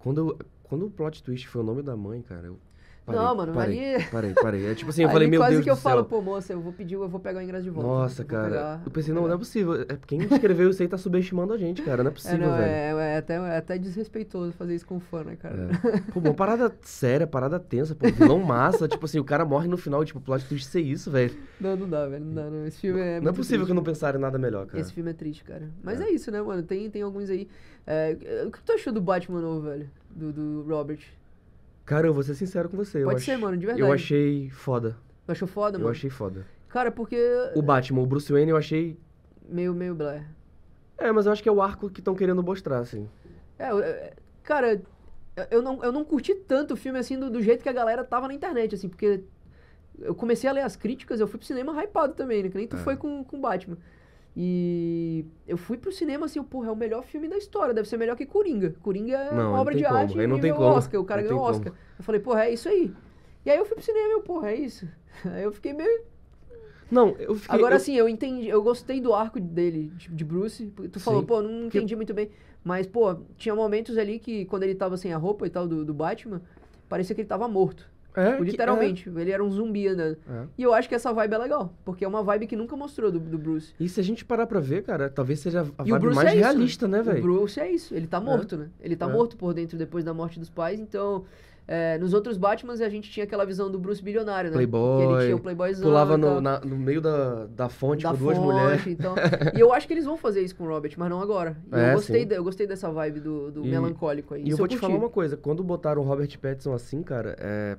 Quando, eu- quando o plot twist foi o nome da mãe, cara, eu. Parei, não, mano, parei, ali. Parei, parei. É tipo assim, eu falei, meu quase Deus que eu falo, pô, moça, eu vou pedir, eu vou pegar o ingresso de volta. Nossa, cara. pegar- eu pensei, não, não é pegar. possível. É, quem escreveu isso aí tá subestimando a gente, cara. Não é É, possível, não, velho. é, é até, é até desrespeitoso fazer isso com fã, né, cara? É. Pô, uma parada séria, parada tensa, pô. Vilão massa. tipo assim, o cara morre no final, tipo, plot twist ser isso, velho. Não, não dá, velho, não dá, não. Esse filme é. não é possível triste. que não pensaram em nada melhor, cara. Esse filme é triste, cara. Mas É. é, isso, né, mano? Tem, tem alguns aí. É, o que tu achou do Batman novo, velho? Do, do Robert? Cara, eu vou ser sincero com você. eu Pode ach- ser, mano, de Eu verdade. achei foda. Tu achou foda, Eu mano? achei foda. Cara, porque. O Batman, o Bruce Wayne, eu achei. Meio, meio blé. É, mas eu acho que é o arco que estão querendo mostrar, assim. É, eu- é, cara, eu não, eu não curti tanto o filme assim do, do jeito que a galera tava na internet, assim, porque eu comecei a ler as críticas, eu fui pro cinema hypado também, né? Que nem tu É. foi com com Batman. E eu fui pro cinema assim, porra, é o melhor filme da história, deve ser melhor que Coringa. Coringa é Não, uma obra de como, arte aí não tem como, Oscar, o cara não ganhou tem Oscar. Eu falei, porra, é isso aí. E aí eu fui pro cinema e eu, porra, é isso. Aí eu fiquei meio Não, eu fiquei. Agora eu- sim, eu entendi, eu gostei do arco dele, de, Bruce. Tu falou, Sim. pô, não entendi muito bem. Mas, pô, tinha momentos ali que, quando ele tava sem a roupa e tal do, do Batman, parecia que ele tava morto. É, Tipo, que- literalmente. Ele era um zumbi andando. é, é. E eu acho que essa vibe é legal, porque é uma vibe que nunca mostrou do, do Bruce. E se a gente parar pra ver, cara, talvez seja a o vibe mais é isso, realista, né, O velho? Bruce é isso, ele tá morto, né? Ele tá É. morto por dentro depois da morte dos pais, então... é, nos outros Batmans a gente tinha aquela visão do Bruce bilionário, né? Playboy, Que ele tinha o Playboyzão Pulava no, na- no meio da, da fonte da com duas fonte, mulheres. Então, e eu acho que eles vão fazer isso com o Robert, mas não agora. E É, eu, gostei eu gostei dessa vibe do, do E- melancólico aí. E eu Isso vou te falar uma coisa, quando botaram o Robert Pattinson assim, cara, é...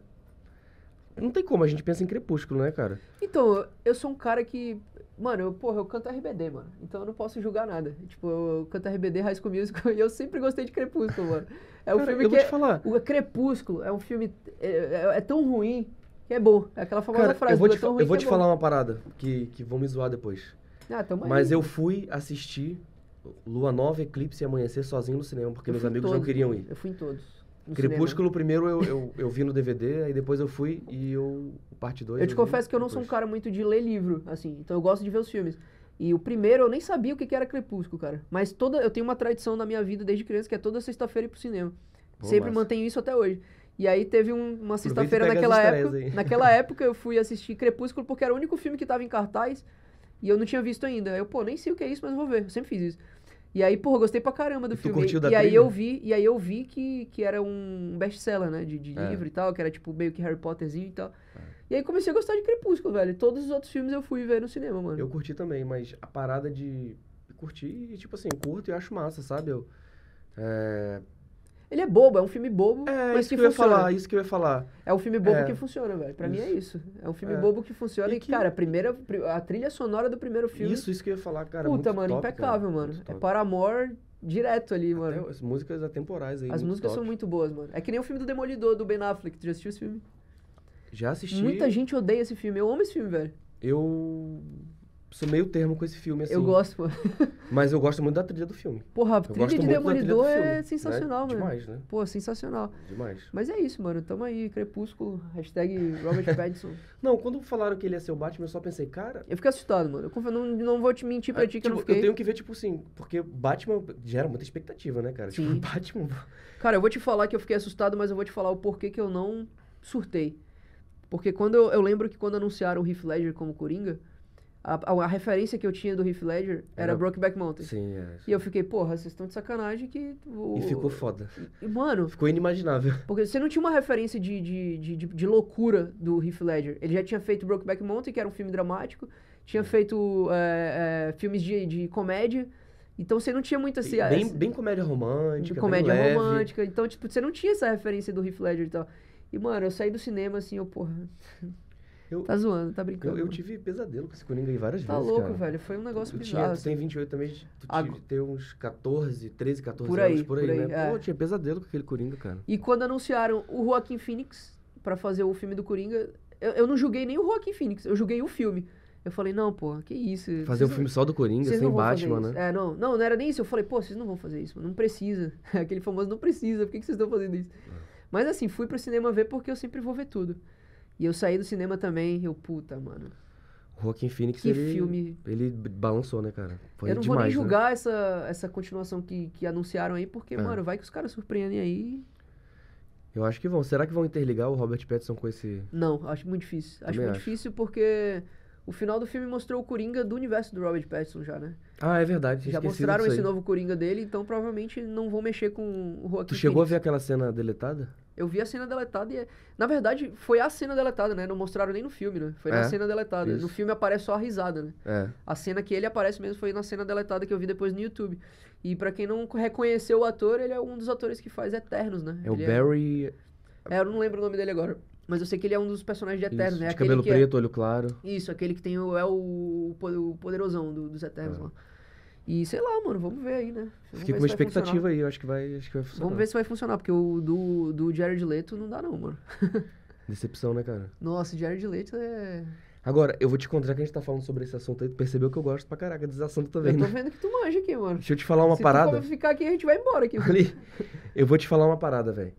Não tem como, a gente pensa em Crepúsculo, né, cara? Então, eu sou um cara que. Mano, eu, porra, eu canto RBD, mano. Então eu não posso julgar nada. Tipo, eu canto RBD, High School Musical, e eu sempre gostei de Crepúsculo, mano. É um Cara, filme eu que. vou te é- falar. O Crepúsculo é um filme. É, é- é tão ruim que é bom. É aquela famosa Cara, frase eu vou te, é eu vou te é falar uma parada que, que vão me zoar depois. Ah, tamo aí. Mas eu fui assistir Lua Nova, Eclipse e Amanhecer sozinho no cinema, porque Eu meus amigos não todos, queriam mano. ir. Eu fui em todos. No Crepúsculo primeiro eu, eu, eu vi no DVD, aí depois eu fui e eu. Parte 2. Eu te confesso que eu não sou um cara muito de ler livro, assim, então eu gosto de ver os filmes. E o primeiro eu nem sabia o que que era Crepúsculo, cara. Mas toda eu tenho uma tradição na minha vida desde criança que é toda sexta-feira ir pro cinema. Pô, Sempre massa. mantenho isso até hoje. E aí teve um- uma sexta-feira naquela época. aí. Naquela época eu fui assistir Crepúsculo porque era o único filme que tava em cartaz e eu não tinha visto ainda. Eu, pô, nem sei o que é isso, mas vou ver. Eu sempre fiz isso. E aí, porra, gostei pra caramba do E filme. curtiu da e aí trilha? eu vi, e aí eu vi que, que era um best-seller, né, de, de É. livro e tal, que era tipo meio que Harry Potterzinho e tal. E aí comecei a gostar de Crepúsculo, velho. Todos os outros filmes eu fui ver no cinema, mano. Eu curti também, mas a parada de curtir, e, tipo assim, curto e acho massa, sabe? Eu, é, Ele é bobo, é um filme bobo, é mas isso que, que, eu ia funciona. falar, isso que eu ia falar. É um filme bobo É. que funciona, velho. Pra mim é isso. É um filme É. bobo que funciona E que- cara, a primeira, a trilha sonora do primeiro filme, Isso, isso que eu ia falar, cara. puta, muito mano, top, impecável, cara, mano. É top. Paramore direto ali, mano. Até as músicas atemporais aí. As músicas top. são muito boas, mano. É que nem o filme do Demolidor, do Ben Affleck. Tu já assistiu esse filme? Já assisti. Muita gente odeia esse filme. Eu amo esse filme, velho. Eu sou meio termo com esse filme, assim. Eu gosto. Mas eu gosto muito da trilha do filme. Porra, a Eu trilha de da trilha Demolidor filme, é né? sensacional, mano. Demais, né? Pô, sensacional. Demais. Mas é isso, mano. Tamo aí, Crepúsculo, hashtag Robert Pattinson. Não, quando falaram que ele ia ser o Batman, eu só pensei, cara. Eu fiquei assustado, mano. Eu não, não vou te mentir pra ah, ti que eu não tipo, fiquei. tenho que ver, tipo assim, porque Batman gera muita expectativa, né, cara? Sim. Tipo, Batman. Cara, eu vou te falar que eu fiquei assustado, mas eu vou te falar o porquê que eu não surtei. Porque quando eu, eu lembro que quando anunciaram o Heath Ledger como Coringa, a, a- a referência que eu tinha do Heath Ledger era, Era- Brokeback Mountain. Sim, é. E eu fiquei, porra, vocês estão de sacanagem que... O, E ficou foda. E, mano, Ficou inimaginável. porque você não tinha uma referência de, de, de, de- de loucura do Heath Ledger. Ele já tinha feito Brokeback Mountain, que era um filme dramático. Tinha feito é, é, filmes de, de comédia. Então você não tinha muito assim... bem, essa- bem comédia romântica. comédia bem leve. romântica. Então, tipo, você não tinha essa referência do Heath Ledger e tal. E, mano, eu saí do cinema assim, eu, porra, Eu, tá zoando, tá brincando. eu, eu tive pesadelo com esse Coringa aí várias Tá vezes. louco, cara. velho. Foi um negócio bizarro. tinha, tu assim. tem 28 também, tu Ag- tive, ter uns 14, 13, 14 Por anos aí, por aí, por aí, né? é. Pô, tinha pesadelo com aquele Coringa, cara. E quando anunciaram o Joaquim Phoenix pra fazer o filme do Coringa, eu, eu não julguei nem o Joaquim Phoenix, eu julguei o filme. Eu falei, não, pô, que isso. Fazer um não- filme só do Coringa, vocês sem Batman, né? É, não, não, não era nem isso. Eu falei, pô, vocês não vão fazer isso, mano. Não precisa. Aquele famoso não precisa. Por que, que vocês estão fazendo isso? É. Mas assim, fui pro cinema ver porque eu sempre vou ver tudo. E eu saí do cinema também, eu, puta, mano. O Joaquim Phoenix, Que ele, filme. ele balançou, né, cara? Foi eu não vou demais, nem né? julgar essa, essa continuação que, que anunciaram aí, porque, É. mano, vai que os caras surpreendem aí. Eu acho que vão. Será que vão interligar o Robert Pattinson com esse... Não, acho muito difícil. Acho muito acho. difícil porque o final do filme mostrou o Coringa do universo do Robert Pattinson já, né? Ah, é verdade. Já mostraram esse novo Coringa dele, então provavelmente não vão mexer com o Joaquim Tu chegou a Phoenix. ver aquela cena deletada? Eu vi a cena deletada e... é- Na verdade, foi a cena deletada, né? Não mostraram nem no filme, né? Foi na É, cena deletada. isso. No filme aparece só a risada, né? É. A cena que ele aparece mesmo foi na cena deletada que eu vi depois no YouTube. E pra quem não reconheceu o ator, ele é um dos atores que faz Eternos, né? É o Ele Barry... É, eu não lembro o nome dele agora. Mas eu sei que ele é um dos personagens de Eternos, isso, né? de Aquele cabelo é- preto, olho claro. Isso, aquele que tem o, é o, o poderosão do- dos Eternos É. lá. E sei lá, mano, vamos ver aí, né? Vamos Fiquei com uma se expectativa funcionar. aí, eu acho que vai, acho que vai funcionar. Vamos ver se vai funcionar, porque o do, do Jared Leto não dá não, mano. Decepção, né, cara? Nossa, Jared Leto é... Agora, eu vou te contar que a gente tá falando sobre esse assunto aí, tu percebeu que eu gosto pra caraca desse assunto também, eu tô né? vendo que tu manja aqui, mano. Deixa eu te falar uma Se parada. tu ficar aqui, a gente vai embora aqui. mano. Ali, eu vou te falar uma parada, velho.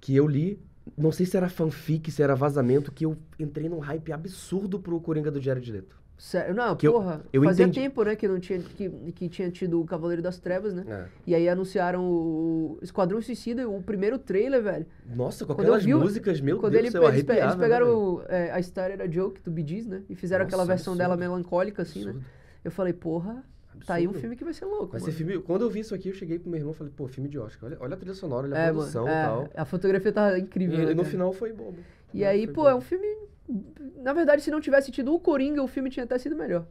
Que eu li, não sei se era fanfic, se era vazamento, que eu entrei num hype absurdo pro Coringa do Jared Leto. Sério, não, Que eu- porra, eu fazia entendi. tempo, né, que não tinha, que, que tinha tido o Cavaleiro das Trevas, né? É. E aí anunciaram o Esquadrão Suicida, o primeiro trailer, velho. Nossa, com eu aquelas vi músicas, meu Quando Deus ele, céu, eles, eles né, pegaram o, é, a Star Era Joke do Bee Gees, né? E fizeram aquela Nossa, versão dela absurdo. melancólica, assim, né? Absurdo, Eu falei, porra, tá aí um absurdo. filme que vai ser louco, Vai ser filme. Quando eu vi isso aqui, eu cheguei pro meu irmão e falei, pô, filme de Oscar. Olha, olha a trilha sonora, olha a É, produção e é, tal. a fotografia tá incrível, E, né, no cara? final foi bobo. E Não, aí, pô, é um filme... Na verdade, se não tivesse tido o Coringa, o filme tinha até sido melhor.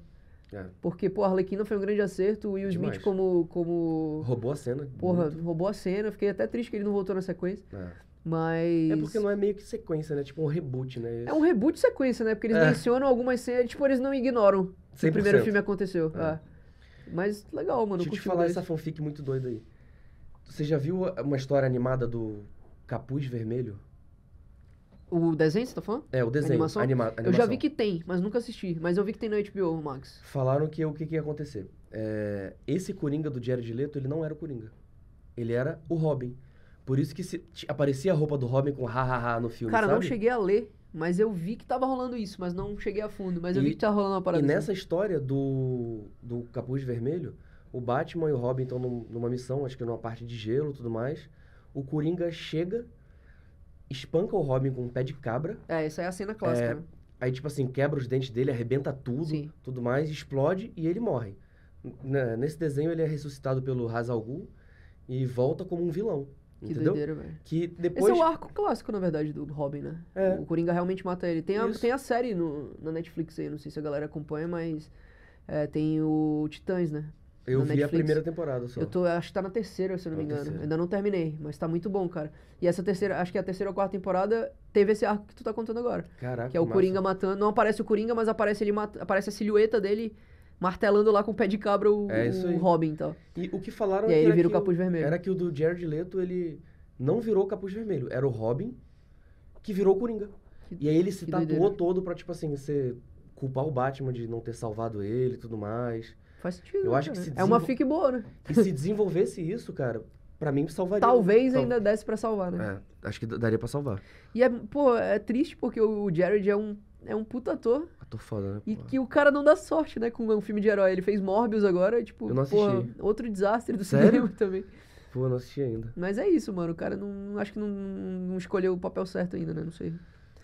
É. Porque, pô, a Arlequina foi um grande acerto, o Will Demais. Smith como... como... Roubou a cena. Porra, muito. roubou a cena. Fiquei até triste que ele não voltou na sequência. É. Mas. É porque não é meio que sequência, né? Tipo um reboot, né? É um reboot de sequência, né? Porque eles É. mencionam algumas cenas. Tipo, eles não ignoram que o 100%. primeiro filme aconteceu. É. É. Mas legal, mano. Deixa eu te falar muito essa fanfic muito doida aí. Você já viu uma história animada do Capuz Vermelho? O desenho, você tá falando? É, o desenho. Animação? Anima Eu já animação. vi que tem, mas nunca assisti. Mas eu vi que tem no HBO Max. Falaram que o que, que ia acontecer. É, esse Coringa do Jared Leto, ele não era o Coringa. Ele era o Robin. Por isso que se, aparecia a roupa do Robin com ha-ha-ha no filme, Cara, sabe? não cheguei a ler, mas eu vi que tava rolando isso, mas não cheguei a fundo. Mas eu E- vi que tava rolando uma E parada nessa assim. história do, do Capuz Vermelho, o Batman e o Robin estão num- numa missão, acho que numa parte de gelo e tudo mais. O Coringa chega, espanca o Robin com um pé de cabra. É, essa é a cena clássica, É, né? Aí, tipo assim, quebra os dentes dele, arrebenta tudo, Sim. tudo mais, explode e ele morre. N- Nesse desenho, ele é ressuscitado pelo Ra's al Ghul e volta como um vilão. Que entendeu? doideira, velho. Que Esse depois. é o arco clássico, na verdade, do Robin, né? É. O Coringa realmente mata ele. Tem a, Isso. tem a série no, na Netflix aí, não sei se a galera acompanha, mas é, tem o Titãs, né? Eu vi a primeira temporada só. Eu tô, acho que tá na terceira, se eu não me engano. terceira. Ainda não terminei, mas tá muito bom, cara. E essa terceira, acho que é a terceira ou quarta temporada, teve esse arco que tu tá contando agora. Caraca, Que é o massa. Coringa matando. Não aparece o Coringa, mas aparece ele aparece a silhueta dele martelando lá com o pé de cabra o, É o. Robin e tal. E o que falaram E é aí que ele era vira o que capuz vermelho. Era que o do Jared Leto, ele não virou o capuz vermelho. Era o Robin que virou o Coringa. Que- E aí ele se tatuou doideira. todo pra, tipo assim, ser, culpar o Batman de não ter salvado ele e tudo mais. Faz sentido. Eu né, acho que cara? se É uma desenvol- fic boa, né? E se desenvolvesse isso, cara, pra mim salvaria. Talvez Tal- ainda desse pra salvar, né? É, acho que daria pra salvar. E é, pô, é triste porque o Jared é um, é um puta ator Ator foda, né? e pô? que o cara não dá sorte, né, com um filme de herói. Ele fez Morbius agora, tipo, Eu não porra, outro desastre do Sério? cinema também. Pô, não assisti ainda. Mas é isso, mano. O cara não. Acho que não, não escolheu o papel certo ainda, né? Não sei.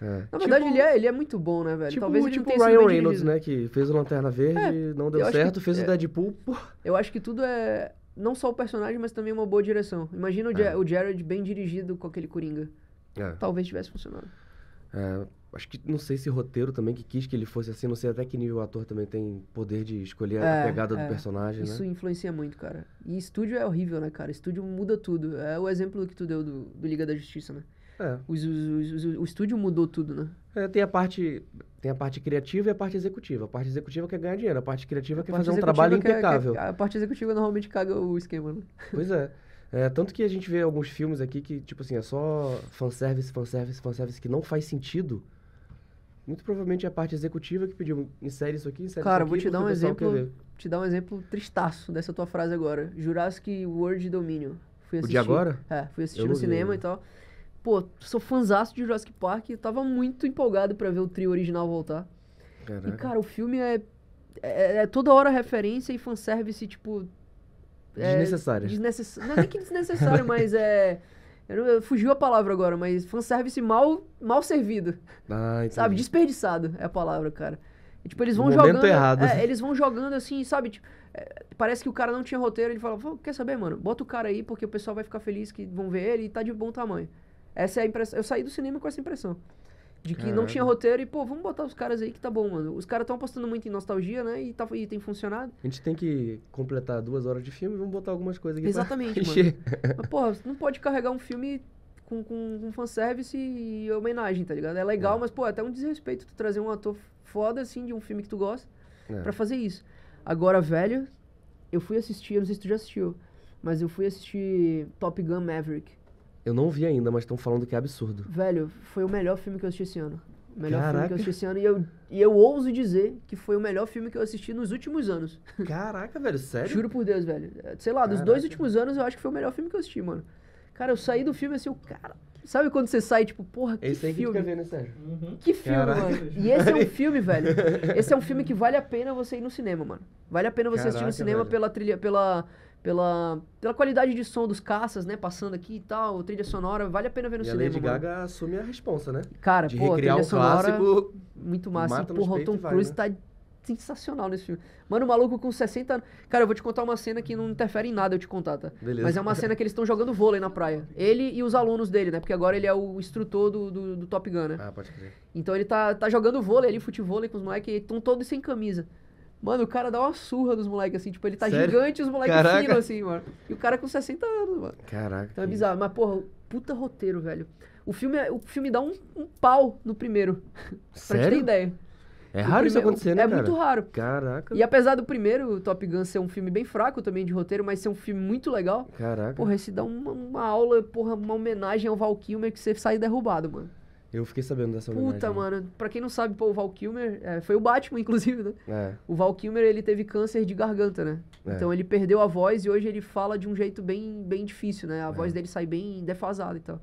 É. Na verdade, Tipo- ele, é, ele é muito bom, né, velho? Tipo, Talvez ele tipo o Ryan Reynolds, né? Que fez o Lanterna Verde, não deu eu acho que- certo, fez é. o Deadpool. Pô, Eu acho que tudo é. Não só o personagem, mas também uma boa direção. Imagina o, É. o Jared bem dirigido com aquele Coringa. é. Talvez tivesse funcionado. É, acho que não sei se roteiro também que quis que ele fosse assim, não sei até que nível o ator também tem poder de escolher a É, pegada é. do personagem, Isso né? influencia muito, cara. E estúdio é horrível, né, cara? Estúdio muda tudo. É o exemplo que tu deu do, do Liga da Justiça, né? É. Os- os- os- os- o estúdio mudou tudo, né? É, tem a parte tem a parte criativa e a parte executiva. A parte executiva quer ganhar dinheiro, a parte criativa quer A parte fazer um trabalho quer- quer- impecável. a parte executiva normalmente caga o esquema, né? Pois é. É, Tanto que a gente vê alguns filmes aqui que, tipo assim, é só fanservice, fanservice, fanservice que não faz sentido. Muito provavelmente é a parte executiva que pediu, insere isso aqui, insere Cara, isso vou aqui, te dar um o quer exemplo, te dar um exemplo tristaço dessa tua frase agora. Jurassic World Dominion. Fui O assistir. de agora? É, fui assistir Eu no vi cinema e tal. Pô, sou fãzaço de Jurassic Park, eu tava muito empolgado pra ver o trio original voltar. E, Caraca. cara, o filme é, é, é toda hora referência e fanservice, tipo... é Desnecessárias. desnecess- Não é nem que desnecessário, mas é... Eu, eu- fugiu a palavra agora, mas fanservice mal, mal servido. Ah, entendi. Sabe? Desperdiçado é a palavra, cara. E, tipo, eles No vão momento jogando. errado. é, eles vão jogando assim, sabe? Tipo, é, parece que o cara não tinha roteiro. Ele fala, "Pô, quer saber, mano? Bota o cara aí porque o pessoal vai ficar feliz que vão ver ele e tá de bom tamanho. Essa é a impressão. Eu saí do cinema com essa impressão. De que não Caralho. tinha roteiro e, pô, vamos botar os caras aí que tá bom, mano. Os caras estão apostando muito em nostalgia, né? E, tá, e tem funcionado. A gente tem que completar duas horas de filme, vamos botar algumas coisas aqui Exatamente, pra mano. Mas, porra, não pode carregar um filme com, com, com fanservice e homenagem, tá ligado? É legal, É. mas, pô, é até um desrespeito tu trazer um ator foda, assim, de um filme que tu gosta, É. pra fazer isso. Agora, velho, eu fui assistir, eu não sei se tu já assistiu, mas eu fui assistir Top Gun Maverick. Eu não vi ainda, mas estão falando que é absurdo. Velho, foi o melhor filme que eu assisti esse ano. O melhor filme que Caraca. eu assisti esse ano. E eu, e eu ouso dizer que foi o melhor filme que eu assisti nos últimos anos. Caraca, velho, sério? Juro por Deus, velho. Sei lá, dos Caraca. dois últimos anos eu acho que foi o melhor filme que eu assisti, mano. Cara, eu saí do filme assim, o cara. Sabe quando você sai, tipo, porra, que Esse que filme? quer ver, né, Sérgio? Que filme, Caraca. mano. E esse é um filme, velho. Esse é um filme que vale a pena você ir no cinema, mano. Vale a pena você assistir no Caraca, cinema velho. pela trilha, pela, pela, pela qualidade de som dos caças, né? Passando aqui e tal, trilha sonora. Vale a pena ver no e a cinema, Lady mano. Gaga assume a responsa, né? Cara, De pô, a recriar trilha um sonora clássico. muito massa. Mata porra, o Tom vai, Cruise né? tá sensacional nesse filme. Mano, o maluco com 60 anos. Cara, eu vou te contar uma cena que não interfere em nada eu te contar, tá? Beleza. Mas é uma cena que eles estão jogando vôlei na praia. Ele e os alunos dele, né? Porque agora ele é o instrutor do, do, do Top Gun, né? Ah, pode crer. Então ele tá, tá jogando vôlei ali, futevôlei com os moleques e estão todos sem camisa. Mano, o cara dá uma surra nos moleques, assim, tipo, ele tá Sério? gigante e os moleques finos, assim, mano. E o cara com 60 anos, mano. Caraca. Então é bizarro. Mas, porra, puta roteiro, velho. O filme, é- o filme dá um, um pau no primeiro. pra te ter Sério? ideia. É raro isso primeiro- acontecer, né, É cara? muito raro. Caraca. E apesar do primeiro Top Gun ser um filme bem fraco também de roteiro, mas ser um filme muito legal, Caraca. porra, esse dá uma, uma aula, porra, uma homenagem ao Val Kilmer que você sai derrubado, mano. Eu fiquei sabendo dessa Puta, homenagem. mano. Pra quem não sabe, pô, o Val Kilmer é, foi o Batman, inclusive, né? É. O Val Kilmer, ele teve câncer de garganta, né? É. Então ele perdeu a voz e hoje ele fala de um jeito bem, bem difícil, né? A É. voz dele sai bem defasada e tal.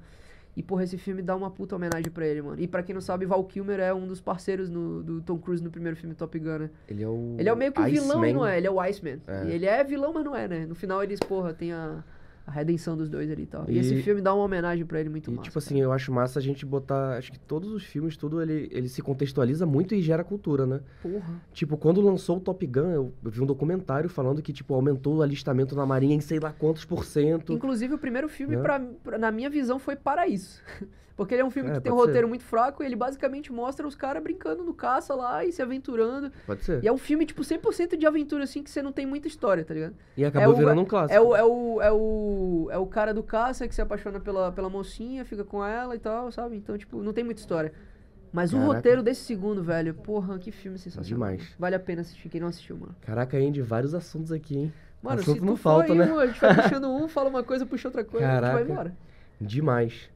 E, porra, esse filme dá uma puta homenagem pra ele, mano. E pra quem não sabe, Val Kilmer é um dos parceiros no- do Tom Cruise no primeiro filme Top Gun, né? Ele é o. Ele é o meio que o vilão Iceman. não é, ele é o Iceman. É. E ele é vilão, mas não é, né? No final eles, porra, tem a, a redenção dos dois ali e tal. E, E- esse filme dá uma homenagem pra ele muito E, massa. tipo assim, eu acho massa a gente botar. Acho que todos os filmes, tudo, ele, ele se contextualiza muito e gera cultura, né? Porra. Tipo, quando lançou o Top Gun, eu, eu vi um documentário falando que, tipo, aumentou o alistamento na Marinha em sei lá quantos por cento. Inclusive, o primeiro filme, Né? pra, pra- na minha visão, foi para isso. Porque ele é um filme É, que tem um pode ser. roteiro muito fraco e ele basicamente mostra os caras brincando no caça lá e se aventurando. Pode ser. E é um filme, tipo, 100% de aventura, assim, que você não tem muita história, tá ligado? E acabou é o- virando um clássico. É o, é, o, é, o, é o cara do caça que se apaixona pela, pela mocinha, fica com ela e tal, sabe? Então, tipo, não tem muita história. Mas o Caraca. roteiro desse segundo, velho, porra, que filme sensacional. Demais. Vale a pena assistir, quem não assistiu, mano. Caraca, Andy, vários assuntos aqui, hein? Mano, Assunto se não tu falta, for aí, né? um, a gente vai puxando um, fala uma coisa, puxa outra coisa, a gente Caraca. vai embora. Demais.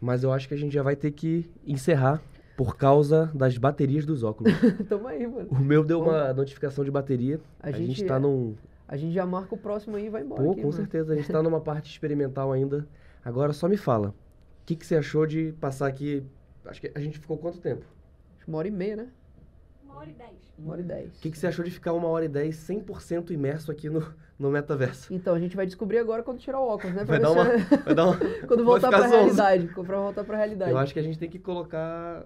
Mas eu acho que a gente já vai ter que encerrar por causa das baterias dos óculos. Tamo aí, mano. o meu deu uma notificação de bateria. A A, gente, gente- tá num. A gente já marca o próximo aí e vai embora. Pô, aqui, com mano. certeza. A gente tá numa parte experimental ainda. Agora só me fala. O que, que você achou de passar aqui? Acho que a gente ficou quanto tempo? Uma hora e meia, né? Uma hora e dez. Uma hora e dez. O que, que você achou de ficar uma hora e dez 100% imerso aqui no, no metaverso? Então, a gente vai descobrir agora quando tirar o óculos, né? Vai Pra dar ver uma. se- Vai dar uma quando vai voltar pra zonzo. realidade. Pra voltar pra realidade. Eu acho que a gente tem que colocar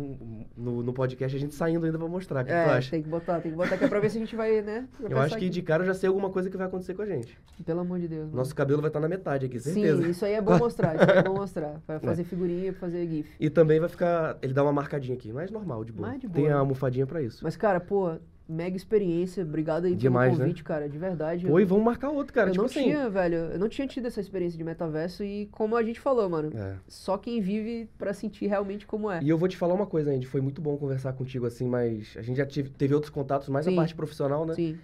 um- no, no podcast a gente saindo ainda pra mostrar. O que, que tu É, acha? tem que botar, tem que botar que é pra ver se a gente vai, né? Eu acho que aqui. de cara eu já sei alguma coisa que vai acontecer com a gente. Pelo amor de Deus. mano. Nosso cabelo vai estar na metade aqui, certeza. Sim, isso aí é bom mostrar. Isso aí é bom mostrar. Pra fazer figurinha, pra fazer GIF. E também vai ficar. Ele dá uma marcadinha aqui, mas normal, de boa. Mais de Tem boa, a né? almofadinha pra isso. Mas, cara, pô, mega experiência. Obrigado aí Demais, né? pelo convite, cara. De verdade. Pô, eu- e vamos marcar outro, cara. eu tipo não assim. tinha, velho, eu não tinha tido essa experiência de metaverso e como a gente falou, mano, É. só quem vive pra sentir realmente como é. E eu vou te falar uma coisa, Andy. Foi muito bom conversar contigo assim, mas a gente já tive, teve outros contatos, mais Sim. a parte profissional, né? Sim.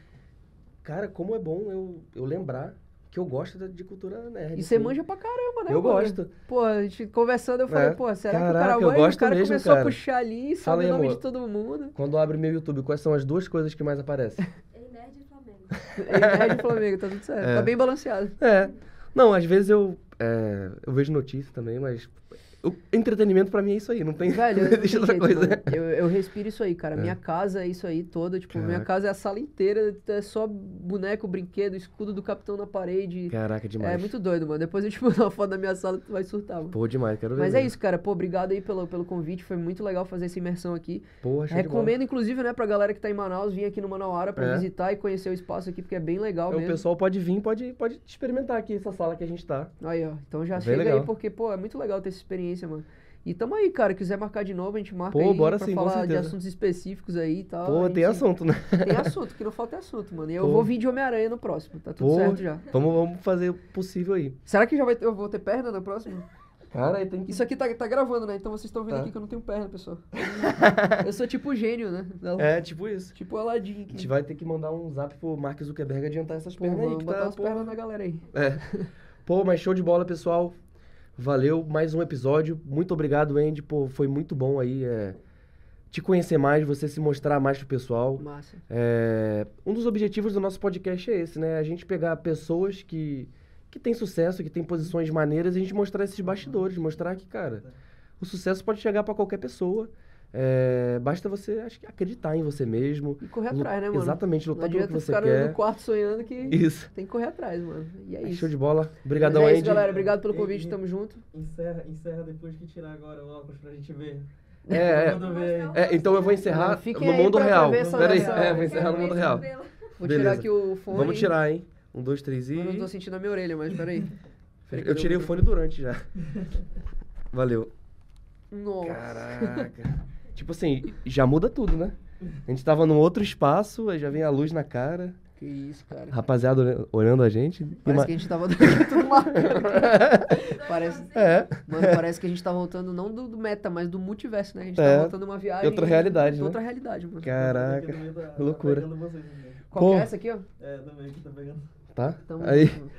Cara, como é bom eu, eu lembrar que eu gosto de cultura nerd. E você assim. manja pra caramba, né? Eu mano? gosto. Pô, a gente conversando, eu falei, É. pô, será que o Caraca, cara eu manja? gosto o cara mesmo, começou cara. a puxar ali, sabe o nome amor. de todo mundo. Quando abre meu YouTube, quais são as duas coisas que mais aparecem? Ei, nerd e Flamengo. É de Flamengo, tá tudo certo. É. Tá bem balanceado. é. Não, às vezes eu, é, eu vejo notícia também, mas o entretenimento pra mim é isso aí, não tem, Velho, não existe outra jeito, coisa. Eu, eu respiro isso aí, cara. É. Minha casa é isso aí toda. Tipo, minha Caraca. casa é a sala inteira. É só boneco, brinquedo, escudo do capitão na parede. Caraca, demais. É muito doido, mano. Depois eu te mando uma foto da minha sala, tu vai surtar, mano. Pô, demais, quero ver. Mas é mesmo. isso, cara. Pô, obrigado aí pelo, pelo convite. Foi muito legal fazer essa imersão aqui. Bola. Recomendo, inclusive, né, pra galera que tá em Manaus, vir aqui no Manauara pra É. visitar e conhecer o espaço aqui, porque é bem legal Então, o mesmo. pessoal pode vir, pode, pode experimentar aqui essa sala que a gente tá. Aí, ó. Então já Bem chega legal. aí, porque, pô, é muito legal ter essa experiência, mano. E tamo aí, cara. Quiser marcar de novo, a gente marca Pô, aí bora pra sim, falar de assuntos específicos aí e tal. Pô, A tem assunto, né? Tem assunto, que não falta é assunto, mano. E eu Pô. vou vir de Homem-Aranha no próximo, tá tudo Pô, certo já. Vamos, vamos fazer o possível aí. Será que já vai ter, eu vou ter perna na próxima? Cara, aí tem que. Isso aqui tá, tá gravando, né? Então vocês estão vendo Tá. aqui que eu não tenho perna, pessoal. Eu sou tipo gênio, né? É, tipo isso. Tipo Aladdin A gente vai ter que mandar um zap pro Mark Zuckerberg adiantar essas Pô, pernas aí. vamos Que botar tá, as pô, pernas na galera aí. É. Pô, mas show de bola, pessoal. Valeu, mais um episódio. Muito obrigado, Andy. Pô, foi muito bom aí é, te conhecer mais, você se mostrar mais pro pessoal. Massa. É, um dos objetivos do nosso podcast é esse, né? A gente pegar pessoas que, que têm sucesso, que têm posições maneiras, e a gente mostrar esses bastidores, mostrar que, cara, o sucesso pode chegar pra qualquer pessoa. É, basta você acho que acreditar em você mesmo. E correr atrás, né, mano? Exatamente, lutar pelo que você ficar quer. no quarto sonhando que Isso. tem que correr atrás, mano. E é Aí, isso. Show de bola. Mas Obrigadão, é Andy. isso, galera. Obrigado pelo convite, e- tamo junto. Encerra, encerra depois que tirar agora o óculos pra gente ver. É, é. É, então eu vou encerrar Fiquem no mundo real. ver essa Pera aí, nossa- é, vou encerrar no mundo real. Vou Beleza. tirar aqui o fone. Vamos tirar, hein? Um, dois, três e. Eu não tô sentindo a minha orelha, mas peraí. Peraí Eu tirei o fone durante já. Valeu. Nossa. Caraca. Tipo assim, já muda tudo, né? A gente tava num outro espaço, aí já vem a luz na cara. Que isso, cara. Rapaziada olha- olhando a gente. Parece ma- que a gente tava dando tudo cara. Parece... É. Mano, parece que a gente tá voltando não do, do meta, mas do multiverso, né? A gente É. tá voltando uma viagem. Outra realidade, né? Outra realidade, mano. Caraca. Tá- tá loucura. vocês também. Qual que Pô. é essa aqui, ó? É, também que tá pegando. Tá? Tamo Aí. junto.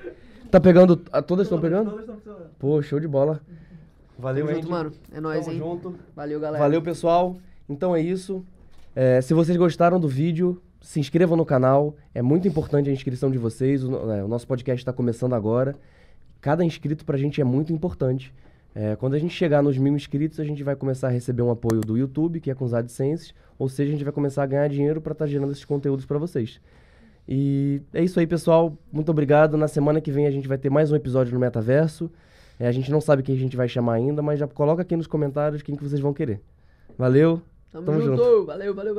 Tá pegando. a- Todas estão pegando? Todas estão funcionando. Pô, show de bola. Valeu, Tamo junto, mano. É nóis, Tamo hein? junto. Valeu, galera. Valeu, pessoal. Então é isso. É, se vocês gostaram do vídeo, se inscrevam no canal. É muito importante a inscrição de vocês. O, é, o nosso podcast está começando agora. Cada inscrito pra gente é muito importante. É, quando a gente chegar nos mil inscritos, a gente vai começar a receber um apoio do YouTube, que é com os AdSense. Ou seja, a gente vai começar a ganhar dinheiro para estar gerando esses conteúdos para vocês. E é isso aí, pessoal. Muito obrigado. Na semana que vem a gente vai ter mais um episódio no Metaverso. É, a gente não sabe quem a gente vai chamar ainda, mas já coloca aqui nos comentários quem que vocês vão querer. Valeu! Tamo, Tamo junto. junto. Valeu, valeu, valeu.